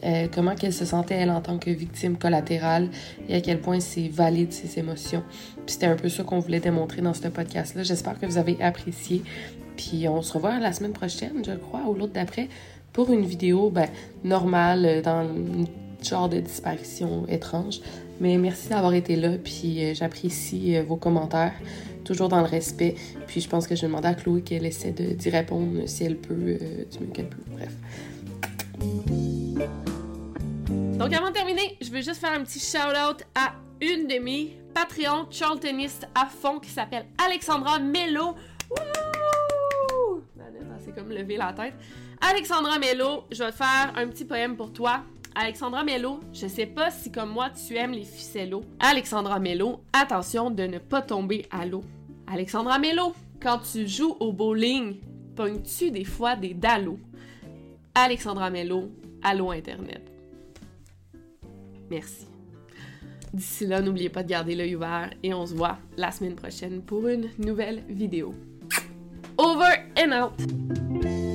euh, comment qu'elle se sentait elle en tant que victime collatérale et à quel point c'est valide ses émotions. Puis c'était un peu ça qu'on voulait démontrer dans ce podcast-là. J'espère que vous avez apprécié. Puis on se revoit la semaine prochaine, je crois, ou l'autre d'après, pour une vidéo ben, normale euh, dans une genre de disparition étrange. Mais merci d'avoir été là, puis j'apprécie vos commentaires, toujours dans le respect. Puis je pense que je vais demander à Chloé qu'elle essaie d'y répondre si elle peut, euh, du mieux qu'elle peut. Bref. Donc avant de terminer, je veux juste faire un petit shout-out à une de mes Patreon charltonistes à fond qui s'appelle Alexandra Mello. Elle s'est comme lever la tête. Alexandra Mello, je vais te faire un petit poème pour toi. Alexandra Mello, je sais pas si comme moi tu aimes les ficellos. Alexandra Mello, attention de ne pas tomber à l'eau. Alexandra Mello, quand tu joues au bowling, pognes-tu des fois des dallos? Alexandra Mello, allô Internet. Merci. D'ici là, n'oubliez pas de garder l'œil ouvert et on se voit la semaine prochaine pour une nouvelle vidéo. Over and out!